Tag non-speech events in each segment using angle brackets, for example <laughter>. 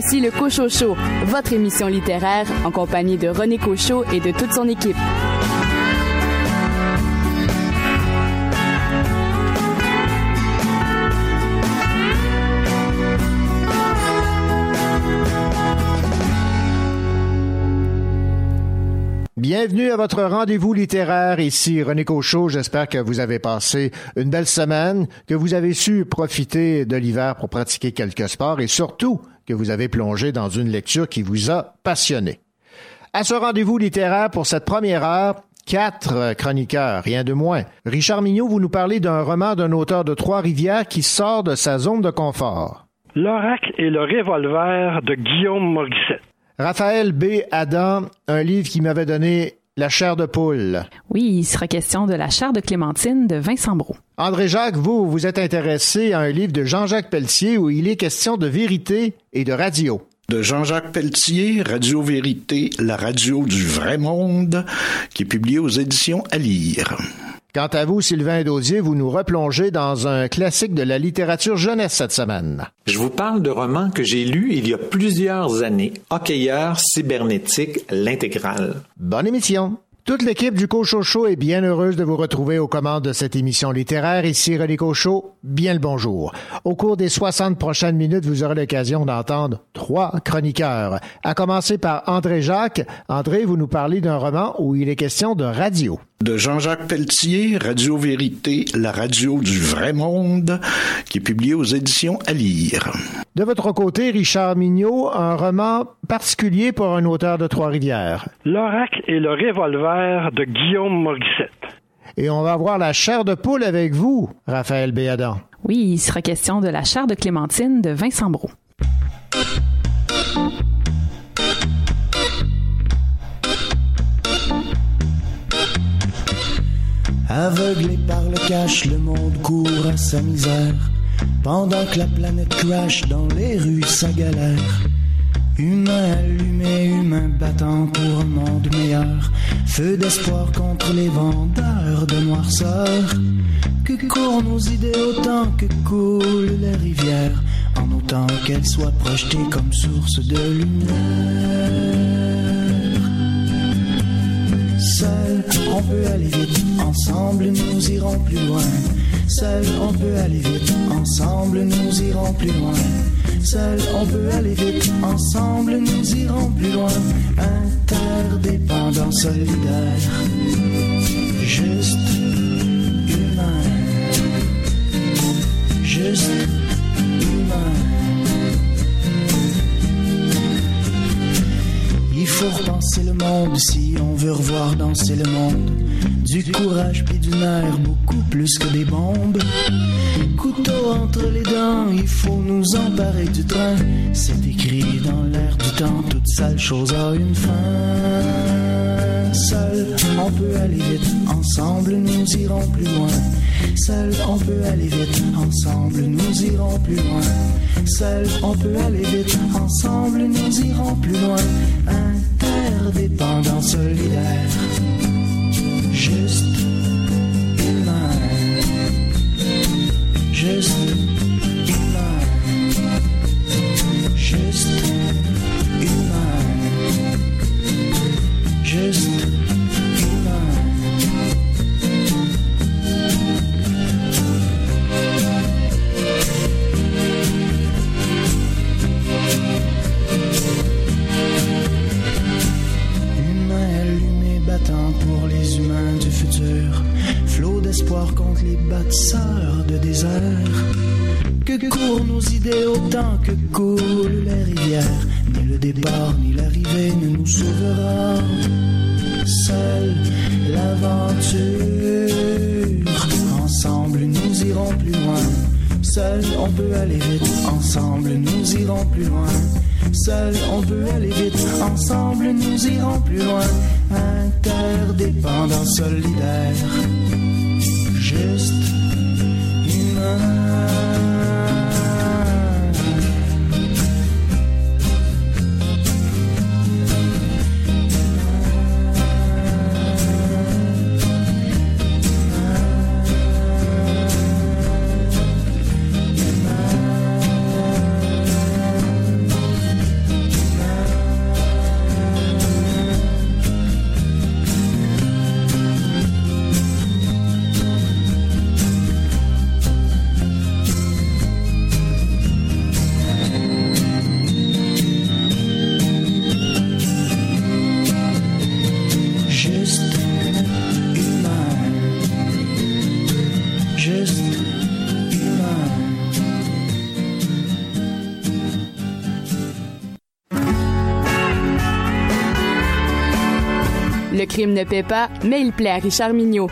Voici le Cochot votre émission littéraire en compagnie de René Cochot et de toute son équipe. Bienvenue à votre rendez-vous littéraire. Ici René Cochot. J'espère que vous avez passé une belle semaine, que vous avez su profiter de l'hiver pour pratiquer quelques sports et surtout que vous avez plongé dans une lecture qui vous a passionné. À ce rendez-vous littéraire pour cette première heure, quatre chroniqueurs, rien de moins. Richard Mignot, vous nous parlez d'un roman d'un auteur de Trois-Rivières qui sort de sa zone de confort. L'oracle et le revolver de Guillaume Morissette. Raphaël B. Adam, un livre qui m'avait donné la chair de poule. Oui, il sera question de la chair de Clémentine de Vincent Brault. André Jacques, vous, vous êtes intéressé à un livre de Jean-Jacques Pelletier où il est question de vérité et de radio. De Jean-Jacques Pelletier, Radio Vérité, la radio du vrai monde, qui est publié aux éditions à lire. Quant à vous, Sylvain Daudier, vous nous replongez dans un classique de la littérature jeunesse cette semaine. Je vous parle de romans que j'ai lus il y a plusieurs années. Hockeyeur cybernétique, l'intégrale. Bonne émission. Toute l'équipe du Cochocho est bien heureuse de vous retrouver aux commandes de cette émission littéraire. Ici René Cochot, bien le bonjour. Au cours des 60 prochaines minutes, vous aurez l'occasion d'entendre trois chroniqueurs. À commencer par André Jacques. André, vous nous parlez d'un roman où il est question de radio. De Jean-Jacques Pelletier, Radio Vérité, la radio du vrai monde, qui est publié aux éditions à lire. De votre côté, Richard Mignot, un roman particulier pour un auteur de Trois-Rivières. L'oracle et le revolver de Guillaume Morissette. Et on va voir la chair de poule avec vous, Raphaël Béadan. Oui, il sera question de la chair de Clémentine de Vincent Brault. Aveuglé par le cash, le monde court à sa misère. Pendant que la planète crash dans les rues, sa galère. Humain allumé, humain battant pour un monde meilleur. Feu d'espoir contre les vendeurs de noirceur. Que courent nos idées autant que coulent les rivières? En autant qu'elles soient projetées comme source de lumière. Seul, on peut aller vite, ensemble nous irons plus loin. Seul, on peut aller vite, ensemble nous irons plus loin. Seul, on peut aller vite, ensemble nous irons plus loin. Interdépendant, solidaire, juste humain. Juste faut repenser le monde si on veut revoir danser le monde. Du courage puis du nerf, beaucoup plus que des bombes. Couteau entre les dents, il faut nous emparer du train. C'est écrit dans l'air du temps, toute sale chose a une fin. Seul, on peut aller vite, ensemble nous irons plus loin. Seul, on peut aller vite, ensemble nous irons plus loin. Seul, on peut aller vite, ensemble nous irons plus loin. Interdépendant, solidaire, juste humain. Juste bâtisseurs de désert. Que courent nos idées autant que coulent les rivières. Ni le départ ni l'arrivée ne nous sauvera. Seule l'aventure. Ensemble nous irons plus loin. Seul on peut aller vite. Ensemble nous irons plus loin. Seul on peut aller vite. Ensemble nous irons plus loin. Interdépendant, solidaire. Juste humain. Ne paie pas, mais il plaît à Richard Mignot.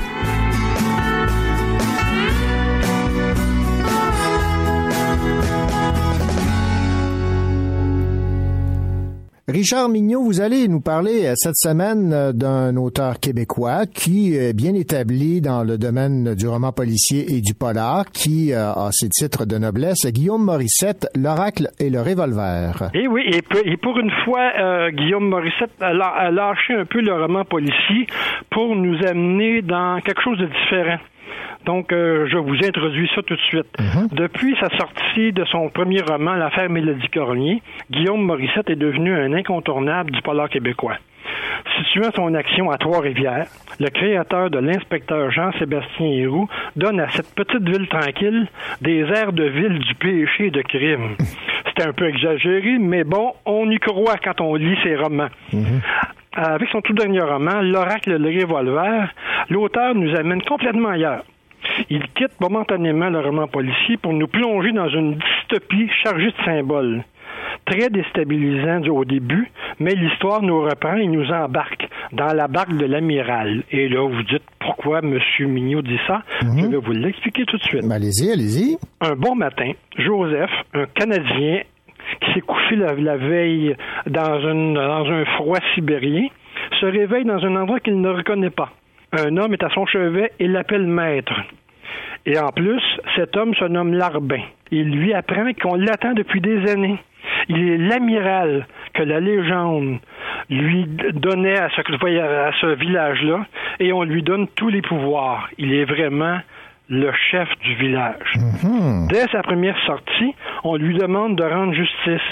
Richard Mignot, vous allez nous parler euh, cette semaine euh, d'un auteur québécois qui est bien établi dans le domaine du roman policier et du polar, qui euh, a ses titres de noblesse, Guillaume Morissette, L'Oracle et le Revolver. Et oui, et pour une fois, Guillaume Morissette a lâché un peu le roman policier pour nous amener dans quelque chose de différent. Donc, euh, je vous introduis ça tout de suite. Mhm. Depuis sa sortie de son premier roman, L'affaire Mélodie Cornier, Guillaume Morissette est devenu un incontournable du polar québécois. Situant son action à Trois-Rivières, le créateur de l'inspecteur Jean-Sébastien Héroux donne à cette petite ville tranquille des airs de ville du péché et de crime. <laughs> C'est un peu exagéré, mais bon, on y croit quand on lit ses romans. Mhm. Avec son tout dernier roman, L'Oracle et le Revolver, l'auteur nous amène complètement ailleurs. Il quitte momentanément le roman policier pour nous plonger dans une dystopie chargée de symboles. Très déstabilisant au début, mais l'histoire nous reprend et nous embarque dans la barque de l'amiral. Et là, vous dites pourquoi M. Mignot dit ça? Mhm. Je vais vous l'expliquer tout de suite. Ben, allez-y, allez-y. Un bon matin, Joseph, un Canadien qui s'est couché la, veille dans, dans un froid sibérien, se réveille dans un endroit qu'il ne reconnaît pas. Un homme est à son chevet et l'appelle maître. Et en plus, cet homme se nomme Larbin. Il lui apprend qu'on l'attend depuis des années. Il est l'amiral que la légende lui donnait à ce, à ce village-là et on lui donne tous les pouvoirs. Il est vraiment le chef du village. Mhm. Dès sa première sortie, on lui demande de rendre justice.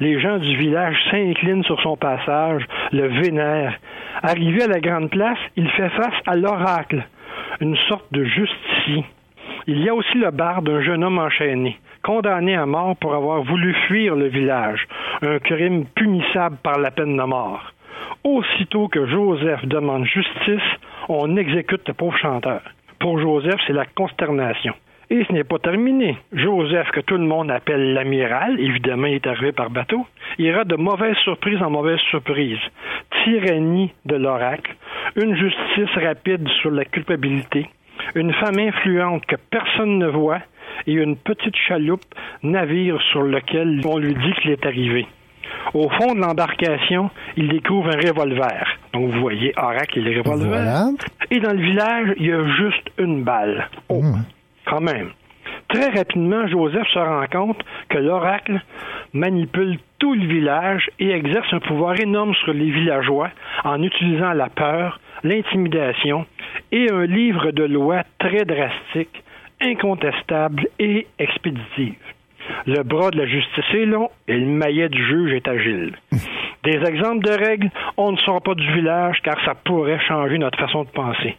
Les gens du village s'inclinent sur son passage, le vénèrent. Arrivé à la grande place, il fait face à l'oracle, une sorte de justicier. Il y a aussi le bar d'un jeune homme enchaîné, condamné à mort pour avoir voulu fuir le village, un crime punissable par la peine de mort. Aussitôt que Joseph demande justice, on exécute le pauvre chanteur. Pour Joseph, c'est la consternation. Et ce n'est pas terminé. Joseph, que tout le monde appelle l'amiral, évidemment, il est arrivé par bateau, ira de mauvaise surprise en mauvaise surprise. Tyrannie de l'oracle, une justice rapide sur la culpabilité, une femme influente que personne ne voit et une petite chaloupe, navire sur lequel on lui dit qu'il est arrivé. Au fond de l'embarcation, il découvre un revolver. Donc, vous voyez, Oracle et le revolver. Et dans le village, il y a juste une balle. Oh, mmh. Quand même. Très rapidement, Joseph se rend compte que l'oracle manipule tout le village et exerce un pouvoir énorme sur les villageois en utilisant la peur, l'intimidation et un livre de loi très drastique, incontestable et expéditif. Le bras de la justice est long et le maillet du juge est agile. <laughs> Des exemples de règles, on ne sort pas du village car ça pourrait changer notre façon de penser.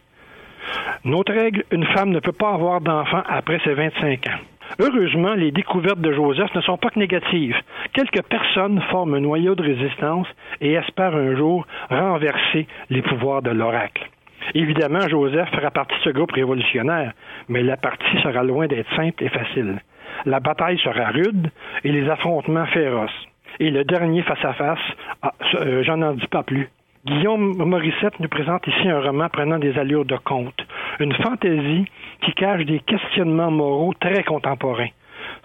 Notre règle, une femme ne peut pas avoir d'enfant après ses 25 ans. Heureusement, les découvertes de Joseph ne sont pas que négatives. Quelques personnes forment un noyau de résistance et espèrent un jour renverser les pouvoirs de l'oracle. Évidemment, Joseph fera partie de ce groupe révolutionnaire, mais la partie sera loin d'être simple et facile. La bataille sera rude et les affrontements féroces. Et le dernier face-à-face, ah, euh, j'en en dis pas plus. Guillaume Morissette nous présente ici un roman prenant des allures de conte, une fantaisie qui cache des questionnements moraux très contemporains.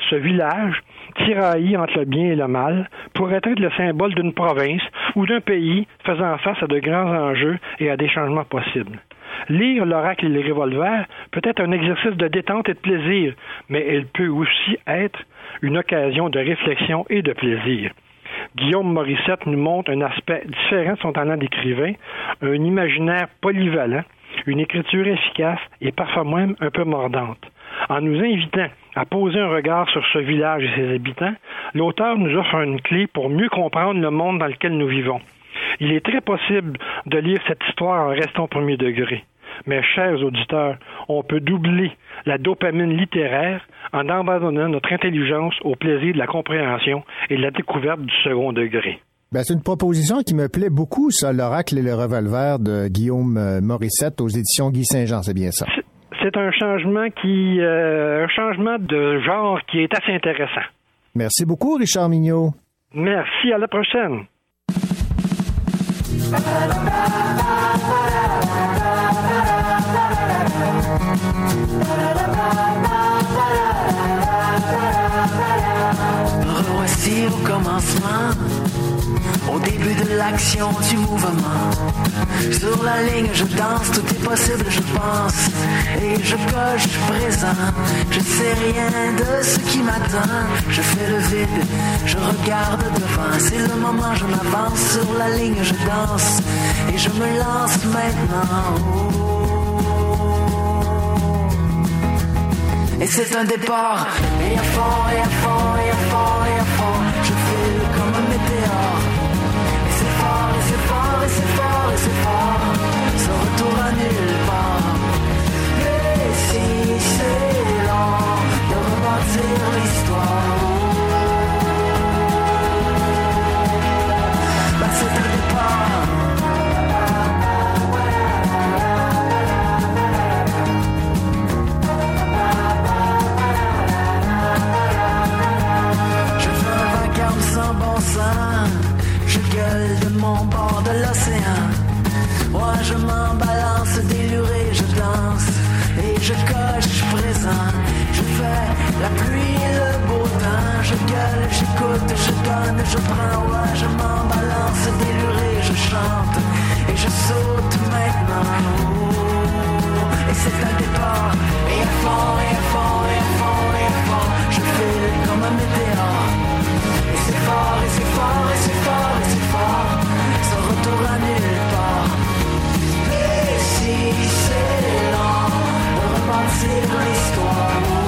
Ce village, tiraillé entre le bien et le mal, pourrait être le symbole d'une province ou d'un pays faisant face à de grands enjeux et à des changements possibles. Lire l'oracle et les revolvers peut être un exercice de détente et de plaisir, mais elle peut aussi être une occasion de réflexion et de plaisir. Guillaume Morissette nous montre un aspect différent de son talent d'écrivain, un imaginaire polyvalent, une écriture efficace et parfois même un peu mordante. En nous invitant à poser un regard sur ce village et ses habitants, l'auteur nous offre une clé pour mieux comprendre le monde dans lequel nous vivons. Il est très possible de lire cette histoire en restant au premier degré. Mais, chers auditeurs, on peut doubler la dopamine littéraire en abandonnant notre intelligence au plaisir de la compréhension et de la découverte du second degré. Ben, c'est une proposition qui me plaît beaucoup, ça, l'oracle et le revolver de Guillaume euh, Morissette aux éditions Guy Saint-Jean, c'est bien ça. C'est un changement qui, euh, un changement de genre qui est assez intéressant. Merci beaucoup, Richard Mignot. Merci, à la prochaine. Revoici au commencement, au début de l'action du mouvement. Sur la ligne, je danse, tout est possible, je pense. Et je coche présent, je sais rien de ce qui m'attend. Je fais le vide, je regarde devant. C'est le moment, je m'avance sur la ligne, je danse. Et je me lance maintenant. Et c'est un départ, et à fond, et à fond, et à fond, et à fond. Je file comme un météore. Et c'est fort, et c'est fort, et c'est fort, et c'est fort. Sans retour à nulle part. Si c'est lent de l'histoire. La pluie le beau temps. Je gueule, j'écoute, je donne, je prends. Ouais, je m'en balance, déluré, je chante. Et je saute maintenant. Et c'est un départ. Et à fond, et à fond, et à fond, et à fond. Je file comme un météore. Et c'est fort, et c'est fort, et c'est fort, et c'est fort. Sans retour à nulle part. Et si c'est lent de rebâtir l'histoire.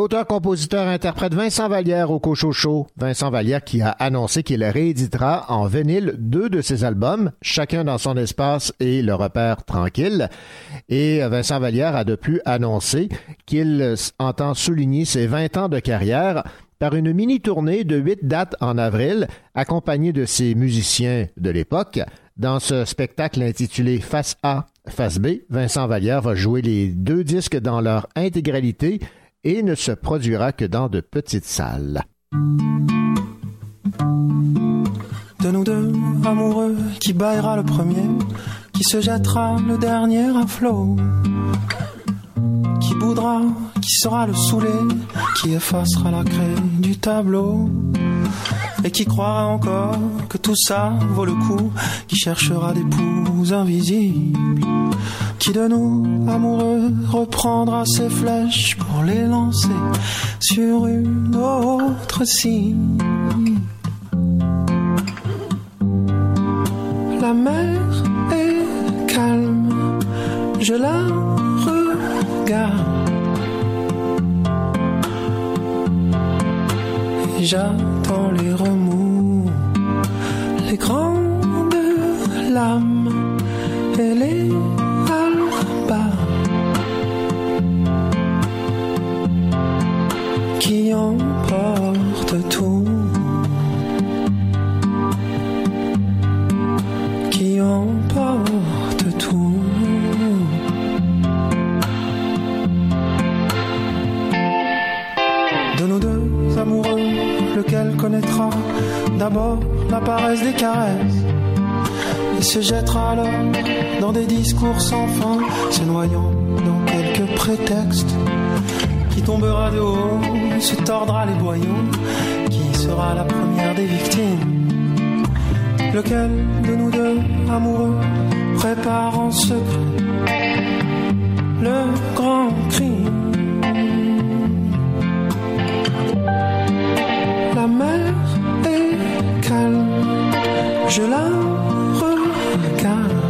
L'auteur-compositeur-interprète Vincent Vallière au Cochocho. Vincent Vallière qui a annoncé qu'il rééditera en vinyle deux de ses albums, chacun dans son espace et le repère tranquille. Et Vincent Vallière a de plus annoncé qu'il entend souligner ses 20 ans de carrière par une mini-tournée de huit dates en avril, accompagné de ses musiciens de l'époque. Dans ce spectacle intitulé Face A, Face B, Vincent Vallière va jouer les deux disques dans leur intégralité et ne se produira que dans de petites salles. De nous deux, amoureux, qui baillera le premier, qui se jettera le dernier à flot, qui boudra, qui sera le saoulé, qui effacera la craie du tableau, et qui croira encore que tout ça vaut le coup, qui cherchera poux invisibles, qui de nous, amoureux, reprendra ses flèches pour les lancer sur une autre cible. La mer est calme, je la regarde. J'attends les remous, les grandes lames d'abord la paresse des caresses Il se jettera alors dans des discours sans fin, se noyant dans quelques prétextes. Qui tombera de haut, se tordra les boyaux, qui sera la première des victimes. Lequel de nous deux amoureux prépare en secret le grand crime? La je la regarde.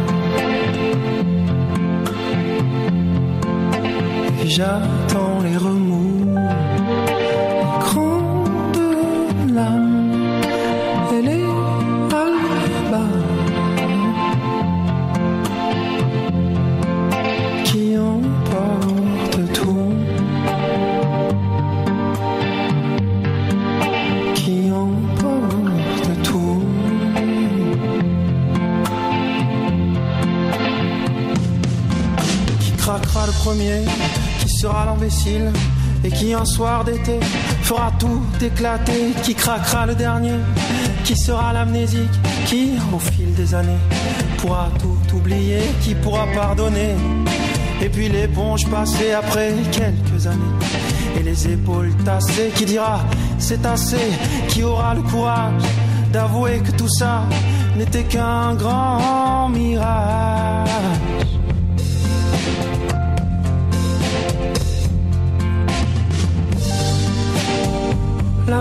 J'attends les remous, qui sera l'imbécile, et qui un soir d'été fera tout éclater. Qui craquera le dernier, qui sera l'amnésique, qui au fil des années pourra tout oublier, qui pourra pardonner. Et puis l'éponge passée après quelques années. Et les épaules tassées qui dira c'est assez, qui aura le courage d'avouer que tout ça n'était qu'un grand mirage.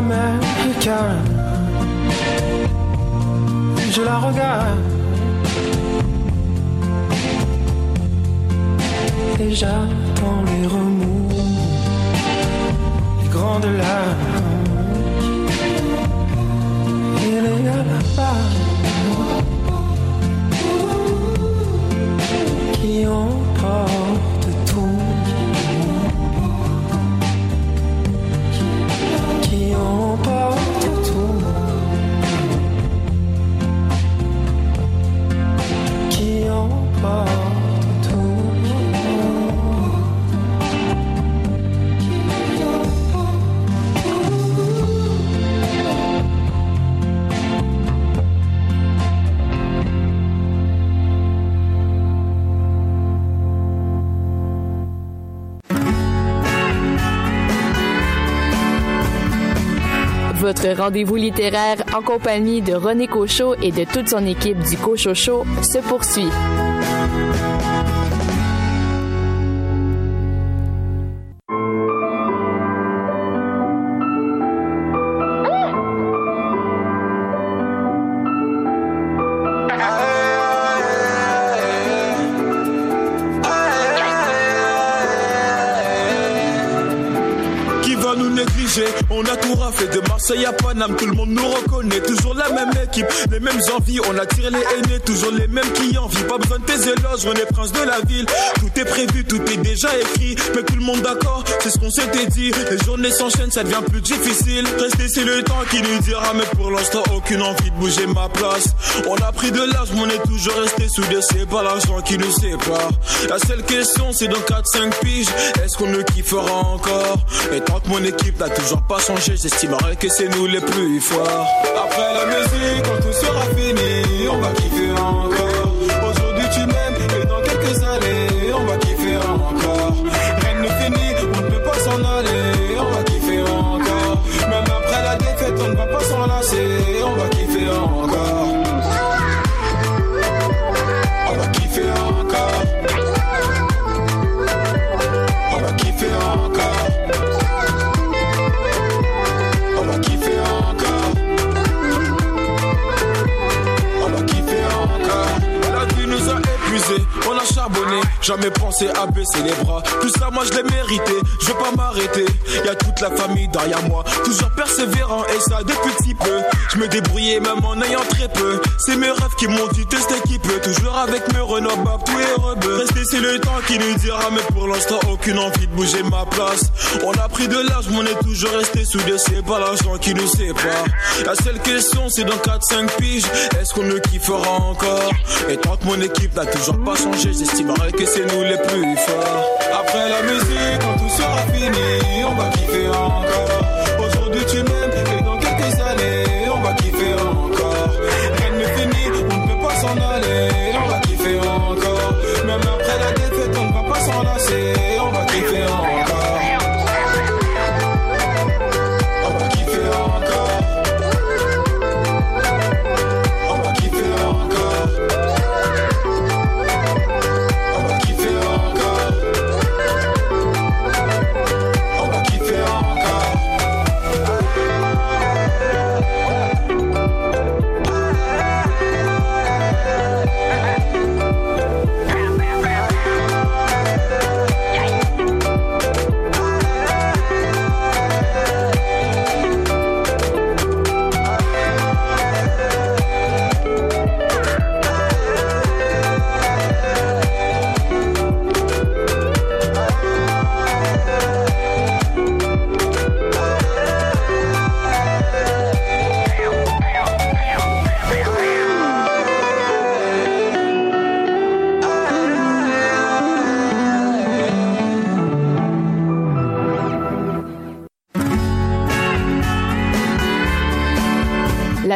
La est calme, je la regarde. Et j'attends les remous, les grandes larmes. Et les alabas qui emportent Votre rendez-vous littéraire en compagnie de René Cochot et de toute son équipe du Cochot Show se poursuit. On a tout raflé de Marseille à Paname, tout le monde nous reconnaît. Toujours la même équipe, les mêmes envies. On attire les aînés, toujours les mêmes qui envient. Pas besoin de tes éloges, on est prince de la ville. Tout est prévu, tout est déjà écrit. Mais tout le monde d'accord, c'est ce qu'on s'était dit. Les journées s'enchaînent, ça devient plus difficile. Rester, c'est le temps qui nous dira. Mais pour l'instant, aucune envie de bouger ma place. On a pris de l'âge, mais on est toujours resté soudés. C'est pas l'argent qui nous sépare. La seule question, c'est dans 4-5 piges. Est-ce qu'on ne kiffera encore? Et tant que mon équipe n'a toujours pas changé, j'estimerais que c'est nous les plus forts. Après la musique, quand tout sera fini, on va kiffer encore. Jamais pensé à baisser les bras. Tout ça, moi je l'ai mérité. Je veux pas m'arrêter. Y a toute la famille derrière moi. Toujours persévérant et ça depuis si peu. Je me débrouillais même en ayant très peu. C'est mes rêves qui m'ont dit tester qui peut. Toujours avec mes Renault, Bab, tout est rebeu. Rester, c'est le temps qui nous dira. Mais pour l'instant, aucune envie de bouger ma place. On a pris de l'âge, mais on est toujours resté soudés. C'est pas l'argent qui nous sépare. La seule question, c'est dans 4-5 piges. Est-ce qu'on ne kiffera encore? Et tant que mon équipe n'a toujours pas changé, j'estimerais que c'est nous les plus forts. Après la musique, quand tout sera fini, on va kiffer encore. Aujourd'hui, tu m'aimes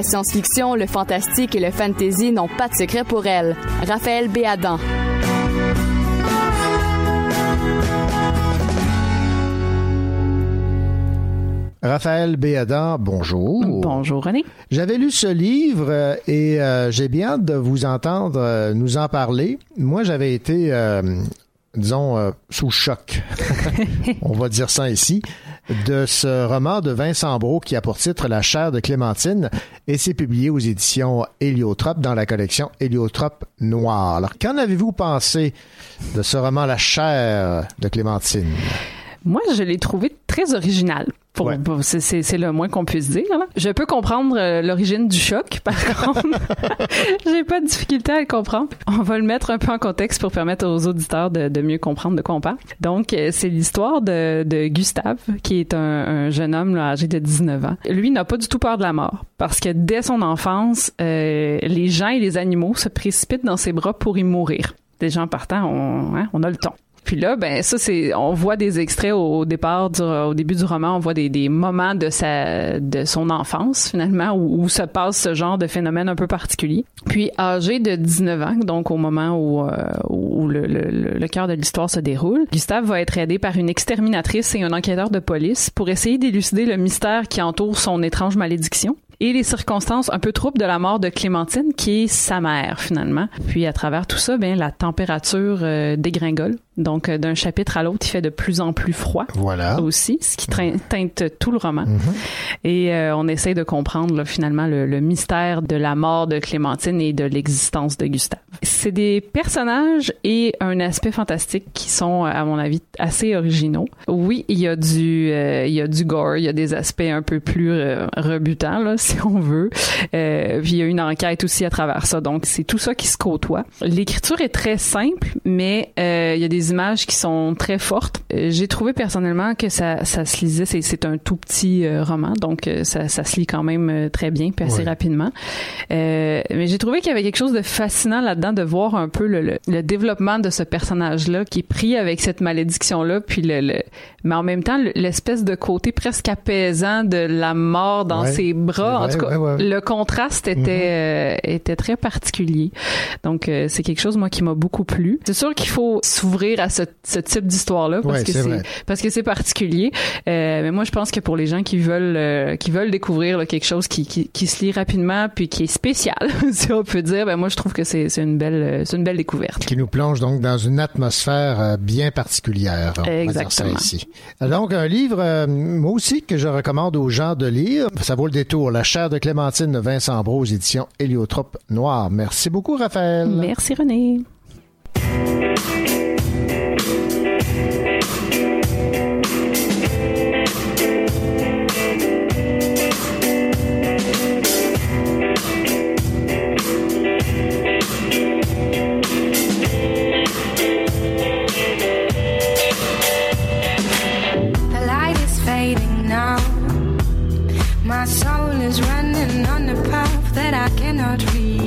science-fiction, le fantastique et le fantasy n'ont pas de secret pour elle. Raphaël Béadan. Raphaël Béadan, bonjour. Bonjour René. J'avais lu ce livre euh, et euh, j'ai bien hâte de vous entendre euh, nous en parler. Moi, j'avais été, euh, disons, euh, sous choc, <laughs> on va dire ça ici, de ce roman de Vincent Brault qui a pour titre La chair de Clémentine et c'est publié aux éditions Héliotrope dans la collection Héliotrope Noir. Alors, qu'en avez-vous pensé de ce roman La chair de Clémentine? Moi, je l'ai trouvé très original. Pour, Ouais. pour- c'est- c'est c'est le moins qu'on puisse dire. là. Je peux comprendre euh, l'origine du choc, <laughs> par contre. <laughs> J'ai pas de difficulté à le comprendre. On va le mettre un peu en contexte pour permettre aux auditeurs de, de mieux comprendre de quoi on parle. Donc, euh, c'est l'histoire de, de Gustave, qui est un, un jeune homme là, âgé de 19 ans. Lui n'a pas du tout peur de la mort, parce que dès son enfance, euh, les gens et les animaux se précipitent dans ses bras pour y mourir. Des gens partant, on, hein, on a le temps. Puis là, ben ça c'est, on voit des extraits au, départ, du, au début du roman, on voit des, des moments de sa, de son enfance finalement où, où se passe ce genre de phénomène un peu particulier. Puis âgé de 19 ans, donc au moment où, euh, où le, le- le cœur de l'histoire se déroule, Gustave va être aidé par une exterminatrice et un enquêteur de police pour essayer d'élucider le mystère qui entoure son étrange malédiction et les circonstances un peu troubles de la mort de Clémentine, qui est sa mère finalement. Puis à travers tout ça, ben la température euh, dégringole. Donc euh, d'un chapitre à l'autre, il fait de plus en plus froid Voilà. aussi, ce qui train- teinte tout le roman. Et euh, on essaye de comprendre là, finalement le, le mystère de la mort de Clémentine et de l'existence de Gustave. C'est des personnages et un aspect fantastique qui sont, à mon avis, assez originaux. Oui, il y a du, euh, il y a du gore, il y a des aspects un peu plus rebutants, là, si on veut. Euh, puis il y a une enquête aussi à travers ça. Donc c'est tout ça qui se côtoie. L'écriture est très simple, mais euh, il y a des images qui sont très fortes. Euh, J'ai trouvé personnellement que ça, ça se lisait. C'est, c'est un tout petit euh, roman, donc euh, ça, ça se lit quand même très bien, puis assez Oui. rapidement. Euh, mais j'ai trouvé qu'il y avait quelque chose de fascinant là-dedans de voir un peu le, le, le développement de ce personnage-là qui est pris avec cette malédiction-là, puis le, le- mais en même temps le- l'espèce de côté presque apaisant de la mort dans Ouais, ses bras. En tout cas, ouais, ouais. le contraste était euh, était très particulier. Donc euh, c'est quelque chose moi qui m'a beaucoup plu. C'est sûr qu'il faut s'ouvrir à ce, ce type d'histoire-là parce que c'est parce que c'est particulier. Euh, mais moi je pense que pour les gens qui veulent euh, qui veulent découvrir là, quelque chose qui, qui qui se lit rapidement puis qui est spécial, <laughs> si on peut dire, ben moi je trouve que c'est c'est une belle euh, c'est une belle découverte. qui nous plonge donc dans une atmosphère euh, bien particulière. on va dire ça Exactement. ici. Donc, un livre, moi aussi, que je recommande aux gens de lire. Ça vaut le détour. La chair de Clémentine Vincent Brault, aux éditions Héliotrope Noir. Merci beaucoup, Raphaël. Merci René. My soul is running on a path that I cannot reach.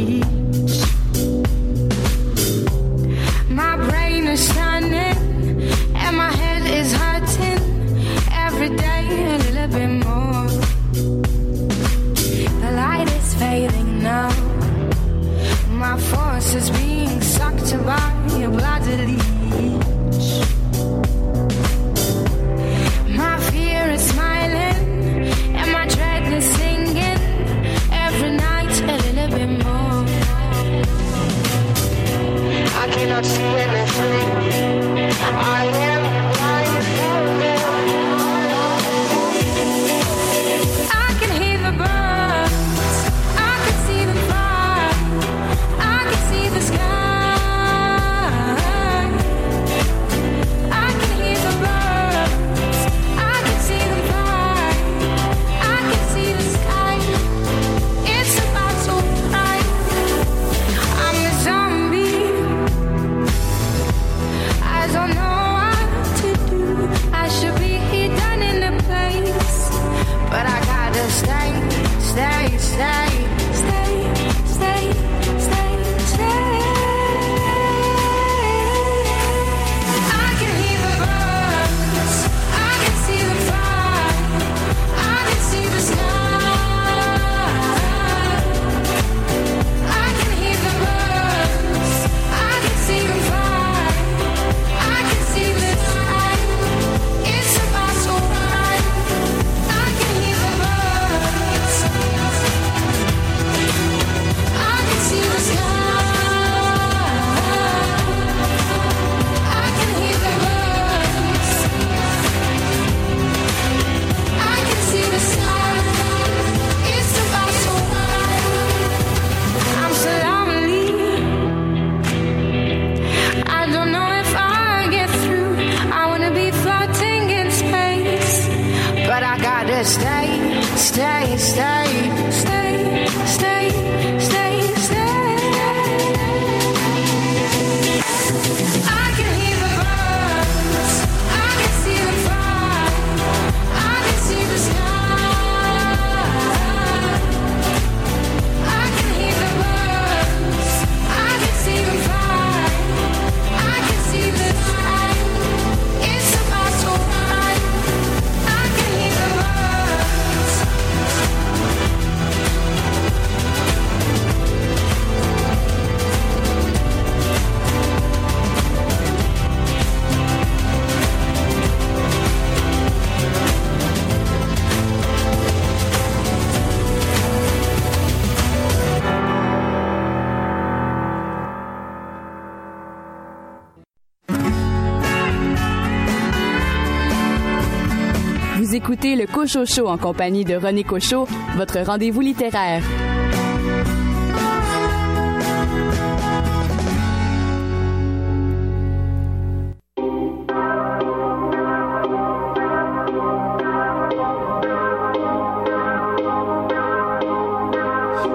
Écoutez le Cocho Show en compagnie de René Cocho, votre rendez-vous littéraire.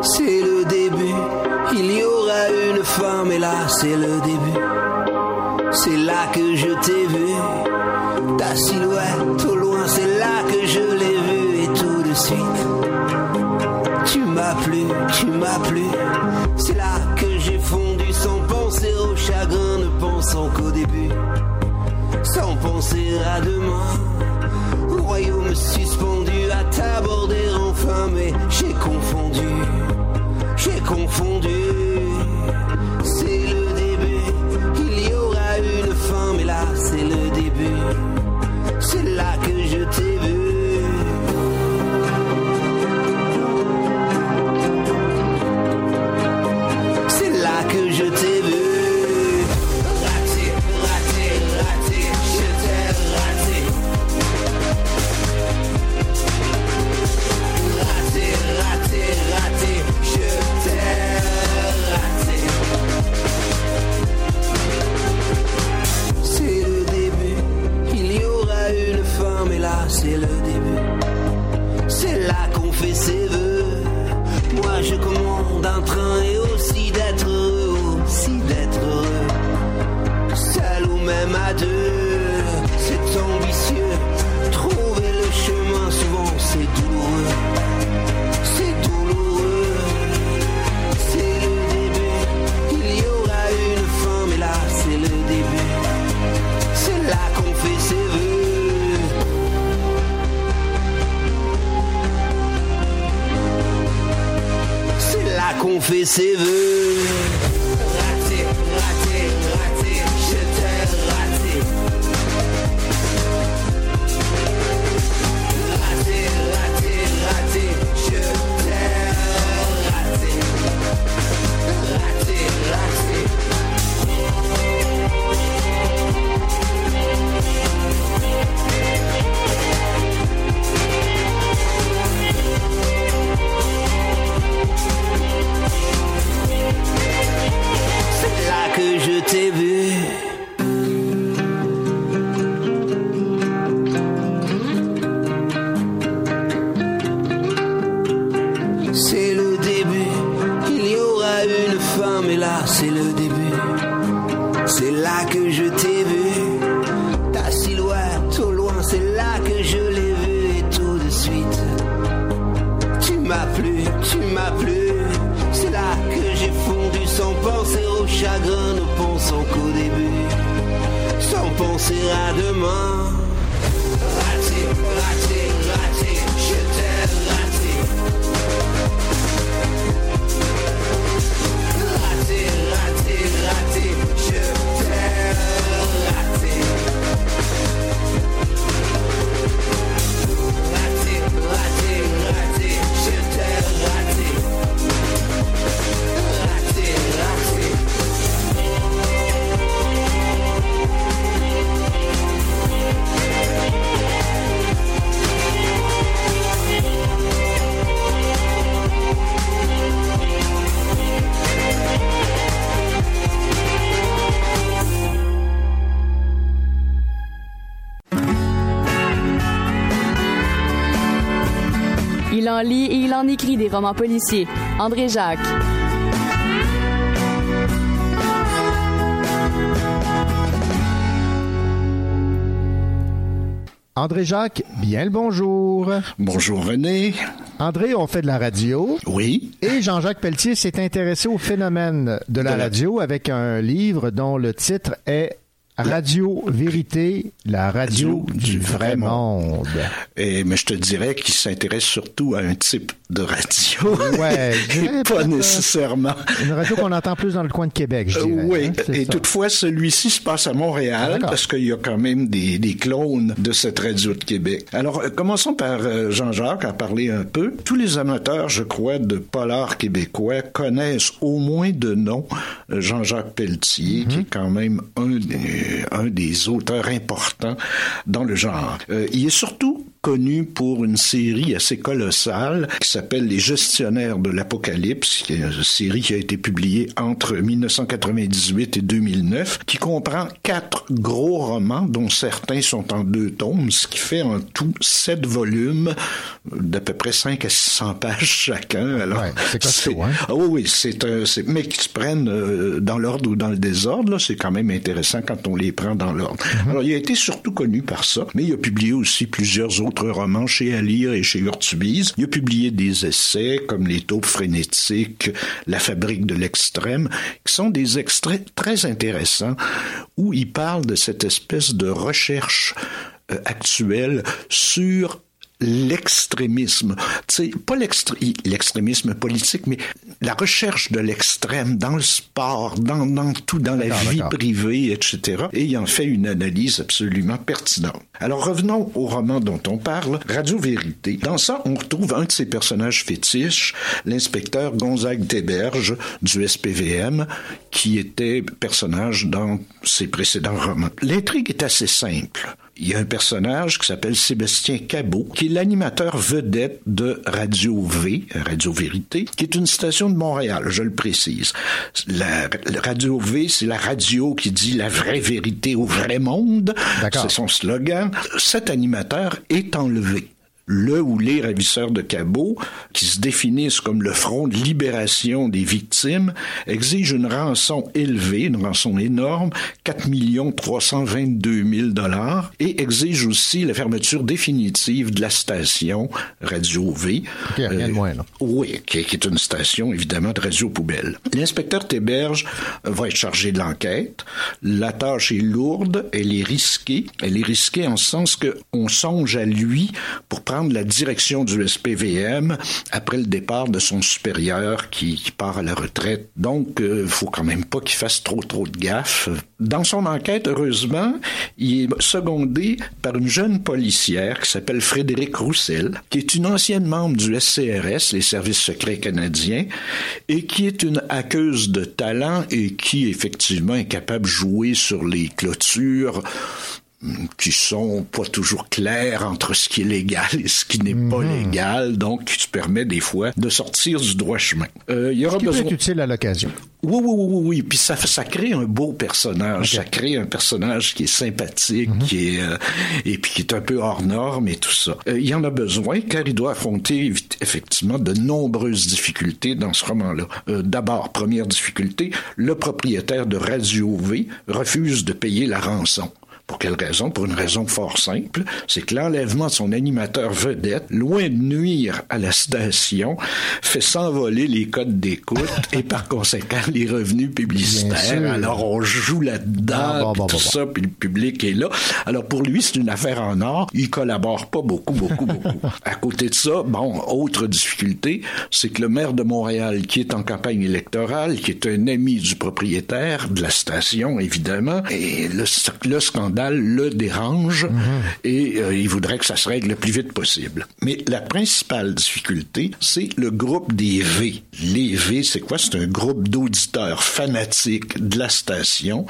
C'est le début, il y aura une fin, mais là c'est le début. C'est là que je t'ai vu, ta silhouette au loin, c'est là que je l'ai vu et tout de suite. Tu m'as plu, tu m'as plu, c'est là que j'ai fondu sans penser au chagrin, ne pensant qu'au début, sans penser à demain. Au royaume suspendu à t'aborder enfin, mais j'ai confondu, j'ai confondu. Ses voeux. Il en lit et il en écrit des romans policiers. André Jacques. André Jacques, bien le bonjour. Bonjour René. André, on fait de la radio. Oui. Et Jean-Jacques Pelletier s'est intéressé au phénomène de la De la- radio avec un livre dont le titre est Radio Vérité, la radio du vrai monde. Et, mais je te dirais qu'il s'intéresse surtout à un type de radio. Ouais, <laughs> dirais pas euh, nécessairement. Une radio qu'on entend plus dans le coin de Québec, je dirais. oui, hein, et ça. toutefois, celui-ci se passe à Montréal Ah, parce qu'il y a quand même des, des clones de cette radio de Québec. Alors, euh, commençons par euh, Jean-Jacques à parler un peu. Tous les amateurs, je crois, de polar québécois connaissent au moins de nom Jean-Jacques Pelletier, qui est quand même un des, un des auteurs importants dans le genre. Euh, il est surtout connu pour une série assez colossale qui s'appelle Les gestionnaires de l'apocalypse, qui est une série qui a été publiée entre 1998 et 2009, qui comprend quatre gros romans, dont certains sont en deux tomes, ce qui fait en tout sept volumes d'à peu près 5 à 600 pages chacun. Alors, Ouais, c'est costaud, hein? Ah oui, oui, c'est un, c'est, mais qui se prennent euh, dans l'ordre ou dans le désordre, là, c'est quand même intéressant quand on les prend dans l'ordre. Alors, il a été surtout connu par ça, mais il a publié aussi plusieurs autres romans chez Alire et chez Urtubise. Il a publié des essais comme Les taupes frénétiques, La fabrique de l'extrême, qui sont des extraits très intéressants où il parle de cette espèce de recherche euh, actuelle sur l'extrémisme. Tu sais, pas l'extré- l'extrémisme politique, mais la recherche de l'extrême dans le sport, dans, dans tout, dans la vie privée, etc. Et il en fait une analyse absolument pertinente. Alors revenons au roman dont on parle, Radio Vérité. Dans ça, on retrouve un de ses personnages fétiches, l'inspecteur Gonzague Théberge du SPVM, qui était personnage dans ses précédents romans. L'intrigue est assez simple. Il y a un personnage qui s'appelle Sébastien Cabot, qui est l'animateur vedette de Radio V, Radio Vérité, qui est une station de Montréal, je le précise. La, la Radio V, c'est la radio qui dit la vraie vérité au vrai monde. C'est son slogan. Cet animateur est enlevé le ou les ravisseurs de Cabot, qui se définissent comme le front de libération des victimes, exigent une rançon élevée, une rançon énorme, 4 322 000 dollars, et exigent aussi la fermeture définitive de la station Radio V. OK, rien de moins, là. Oui, qui, est une station, évidemment, de radio poubelle. L'inspecteur Théberge va être chargé de l'enquête. La tâche est lourde, elle est risquée. Elle est risquée en ce sens que on songe à lui pour prendre la direction du SPVM après le départ de son supérieur qui, part à la retraite. Donc, euh, faut quand même pas qu'il fasse trop trop de gaffes. Dans son enquête, heureusement, il est secondé par une jeune policière qui s'appelle Frédéric Roussel, qui est une ancienne membre du SCRS, les services secrets canadiens, et qui est une hackeuse de talent et qui effectivement est capable de jouer sur les clôtures qui sont pas toujours clairs entre ce qui est légal et ce qui n'est pas légal, donc qui te permet des fois de sortir du droit chemin. Euh, il y aura Qui peut besoin... être utile à l'occasion. Oui, oui, oui, oui, oui. Puis ça, ça crée un beau personnage. Ça crée un personnage qui est sympathique, qui est euh, et puis qui est un peu hors norme et tout ça. Euh, il y en a besoin car il doit affronter effectivement de nombreuses difficultés dans ce roman-là. Euh, D'abord, première difficulté, le propriétaire de Radio V refuse de payer la rançon. Pour quelle raison? Pour une raison fort simple, c'est que l'enlèvement de son animateur vedette, loin de nuire à la station, fait s'envoler les codes d'écoute <laughs> et par conséquent les revenus publicitaires. Alors on joue là-dedans, Ah, bon, puis bon, tout bon, ça, puis le public est là. Alors pour lui, c'est une affaire en or. Il collabore pas beaucoup, beaucoup, beaucoup. <laughs> À côté de ça, bon, autre difficulté, c'est que le maire de Montréal, qui est en campagne électorale, qui est un ami du propriétaire de la station, évidemment, et le, le scandale le dérange et euh, il voudrait que ça se règle le plus vite possible. Mais la principale difficulté, c'est le groupe des V. Les V, c'est quoi? C'est un groupe d'auditeurs fanatiques de la station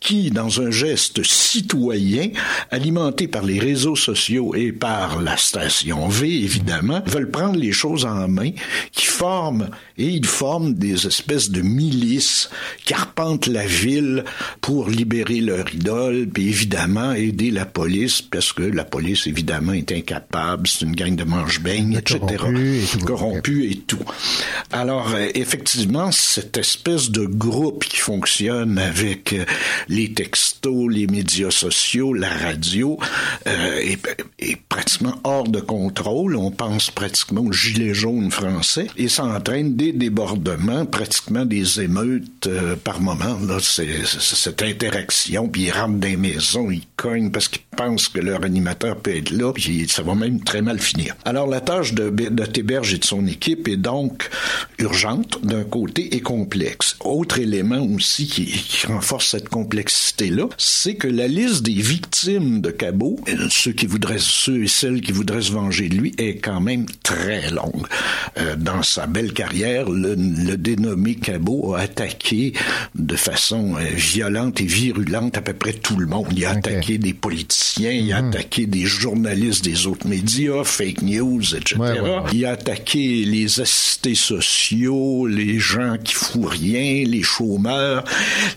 qui, dans un geste citoyen, alimenté par les réseaux sociaux et par la station V, évidemment, veulent prendre les choses en main, qui forment, et ils forment des espèces de milices qui arpentent la ville pour libérer leur idole, puis évidemment aider la police, parce que la police, évidemment, est incapable, c'est une gang de manche-beignes, etc. corrompus et tout. Corrompus et tout. Alors, euh, effectivement, cette espèce de groupe qui fonctionne avec euh, les textos, les médias sociaux, la radio, euh, est, est pratiquement hors de contrôle. On pense pratiquement aux gilets jaunes français et ça entraîne des débordements, pratiquement des émeutes euh, par moment. Là, c'est- cette interaction, puis ils rentrent dans les maisons, ils cognent parce qu'ils pensent que leur animateur peut être là, puis ça va même très mal finir. Alors, la tâche de, de Théberge et de son équipe est donc urgente d'un côté et complexe. Autre élément aussi qui, renforce cette complexité-là, c'est que la liste des victimes de Cabot, euh, ceux qui voudraient, ceux et celles qui voudraient se venger de lui, est quand même très longue. Euh, dans sa belle carrière, le, le dénommé Cabot a attaqué de façon euh, violente et virulente à peu près tout le monde. Il a attaqué des politiciens il a attaqué des journalistes des autres médias, fake news, etc. Ouais, ouais, ouais. Il a attaqué les assistés sociaux, les gens qui font rien, les chômeurs,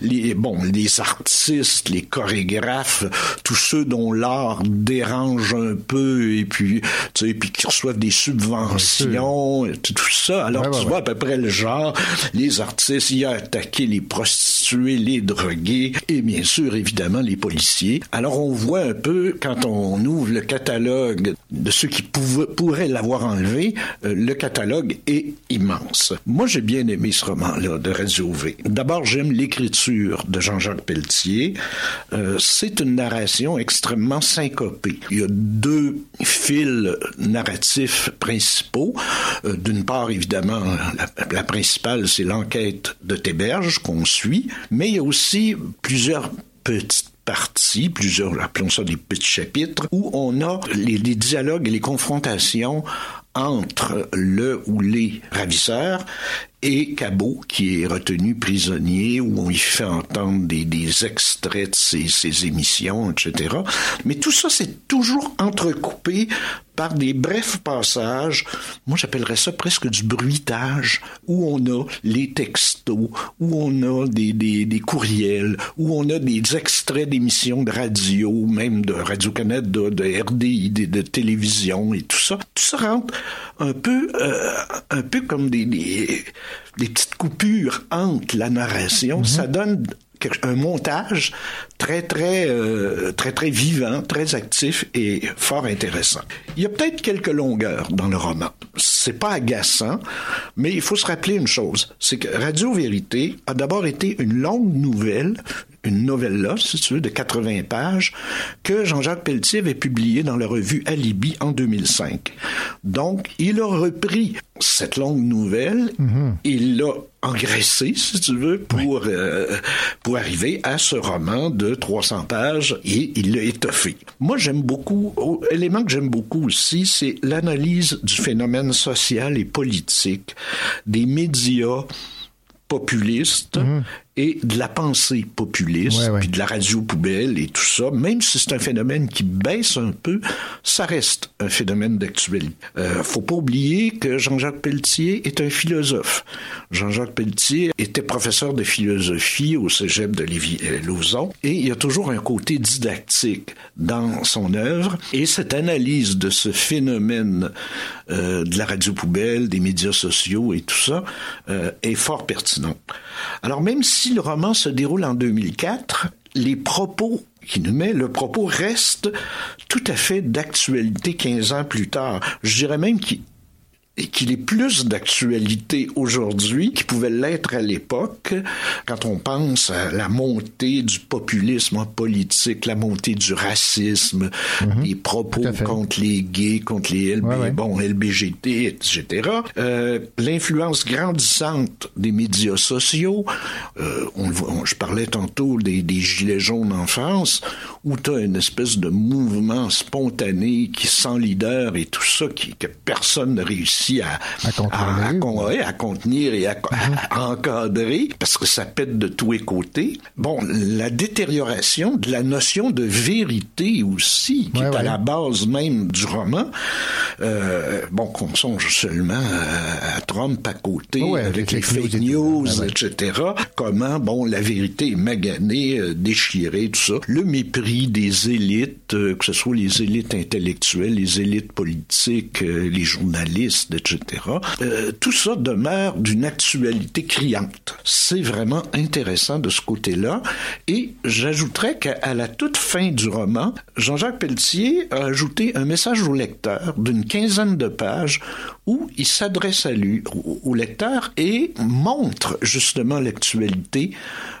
les bon, les artistes, les chorégraphes, tous ceux dont l'art dérange un peu et puis tu sais, puis qui reçoivent des subventions, tout ça. Alors tu vois à peu près le genre, les artistes, il a attaqué les prostituées, les drogués et bien sûr évidemment les policiers. Alors on voit un peu quand on ouvre le catalogue de ceux qui pourraient l'avoir enlevé, euh, le catalogue est immense. Moi j'ai bien aimé ce roman-là de V. D'abord j'aime l'écriture de Jean-Jacques Pelletier. Euh, c'est une narration extrêmement syncopée. Il y a deux fils narratifs principaux. Euh, D'une part, évidemment, la, la principale, c'est l'enquête de Théberge qu'on suit, mais il y a aussi plusieurs petites parties, plusieurs, appelons ça des petits chapitres, où on a les, dialogues et les confrontations entre le ou les ravisseurs et Cabot, qui est retenu prisonnier, où on lui fait entendre des, des extraits de ses, ses émissions, etc. Mais tout ça, c'est toujours entrecoupé par des brefs passages, moi j'appellerais ça presque du bruitage, où on a les textos, où on a des, des, des courriels, où on a des extraits d'émissions de radio, même de Radio-Canada, de RDI, de, de télévision et tout ça. Tout ça rentre un peu, euh, un peu comme des, des, des petites coupures entre la narration. Ça donne un montage très très euh, très très vivant, très actif et fort intéressant. Il y a peut-être quelques longueurs dans le roman. C'est pas agaçant, mais il faut se rappeler une chose, c'est que Radio Vérité a d'abord été une longue nouvelle, une novella, si tu veux, de 80 pages, que Jean-Jacques Pelletier avait publiée dans la revue Alibi en 2005. Donc, il a repris cette longue nouvelle, il l'a engraissé, si tu veux, pour, euh, pour arriver à ce roman de 300 pages et il l'a étoffé. Moi, j'aime beaucoup, oh, élément que j'aime beaucoup aussi, c'est l'analyse du phénomène social et politique des médias populistes et de la pensée populiste, Ouais, ouais. puis de la radio poubelle et tout ça, même si c'est un phénomène qui baisse un peu, ça reste un phénomène d'actualité. Euh, faut pas oublier que Jean-Jacques Pelletier est un philosophe. Jean-Jacques Pelletier était professeur de philosophie au cégep de Lévis-Lauzon et il y a toujours un côté didactique dans son œuvre et cette analyse de ce phénomène euh, de la radio poubelle, des médias sociaux et tout ça euh, est fort pertinent. Alors même si le roman se déroule en 2004, les propos qui nous met, le propos reste tout à fait d'actualité 15 ans plus tard. Je dirais même qu'il et qu'il est plus d'actualité aujourd'hui qu'il pouvait l'être à l'époque, quand on pense à la montée du populisme politique, la montée du racisme, les propos contre les gays, contre les LB, Ouais, ouais. bon, LBGT, etc. Euh, L'influence grandissante des médias sociaux, euh, on, on- je parlais tantôt des, des gilets jaunes en France, où tu as une espèce de mouvement spontané qui sans leader et tout ça, qui, que personne ne réussit à, À contrôler, à- contenir et à, à encadrer, parce que ça pète de tous les côtés. Bon, la détérioration de la notion de vérité aussi, qui Ouais, est à la base même du roman. Euh, bon, qu'on songe seulement à, Trump à côté, Ouais, avec les fake news etc. Comment, bon, la vérité est maganée, euh, déchirée, tout ça. Le mépris des élites, euh, que ce soit les élites intellectuelles, les élites politiques, les journalistes, etc. Euh, tout ça demeure d'une actualité criante. C'est vraiment intéressant de ce côté-là. Et j'ajouterais qu'à la toute fin du roman, Jean-Jacques Pelletier a ajouté un message au lecteur d'une quinzaine de pages où il s'adresse à lui, au, au lecteur, et montre justement l'actualité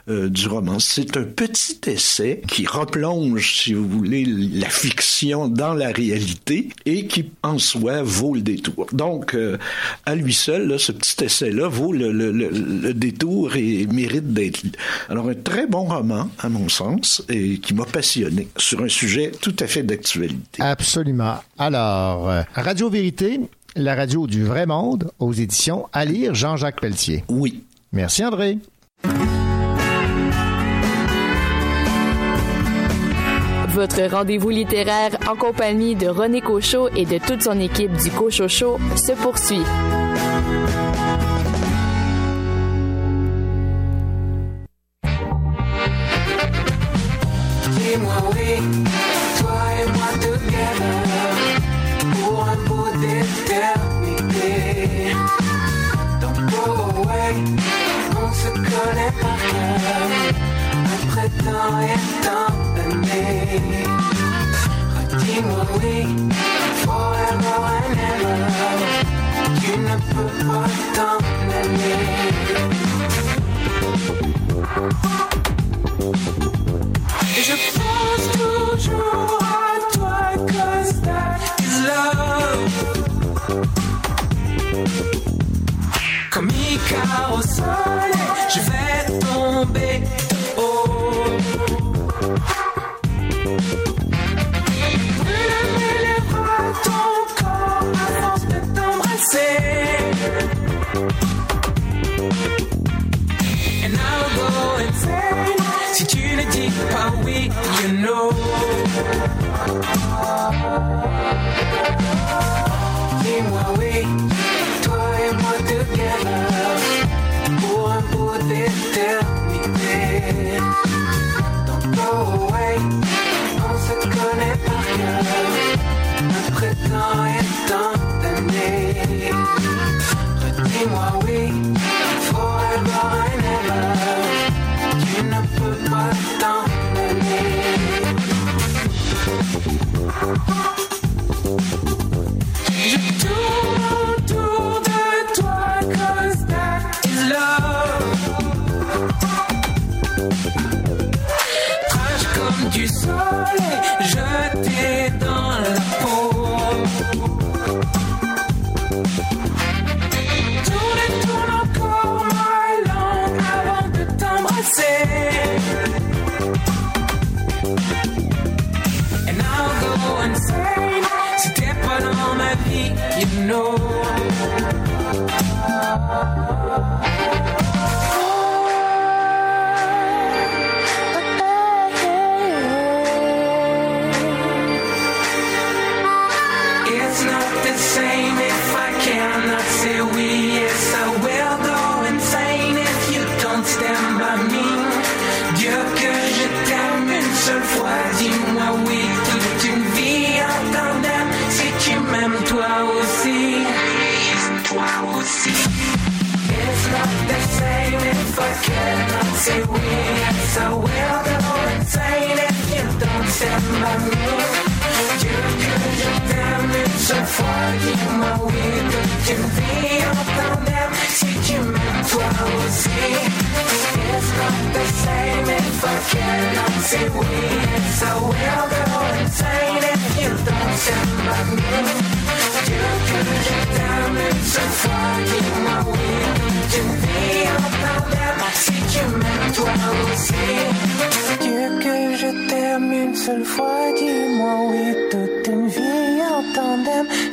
euh, du roman. C'est un petit essai qui replonge, si vous voulez, la fiction dans la réalité et qui, en soi, vaut le détour. Donc, euh, à lui seul, là, ce petit essai-là vaut le, le- le- le détour et mérite d'être lu. Alors, un très bon roman, à mon sens, et qui m'a passionné sur un sujet tout à fait d'actualité. Absolument. Alors, euh, Radio Vérité, la radio du vrai monde, aux éditions à lire Jean-Jacques Pelletier. Oui. Merci André. Votre rendez-vous littéraire en compagnie de René Cochot et de toute son équipe du Cochot Show se poursuit. Oui, forever and ever, tu ne peux pas t'en aller. Et cause that is love. Comme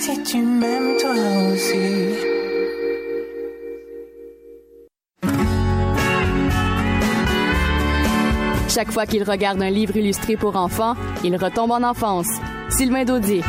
Si tu m'aimes toi aussi. Chaque fois qu'il regarde un livre illustré pour enfants, il retombe en enfance. Sylvain Daudier.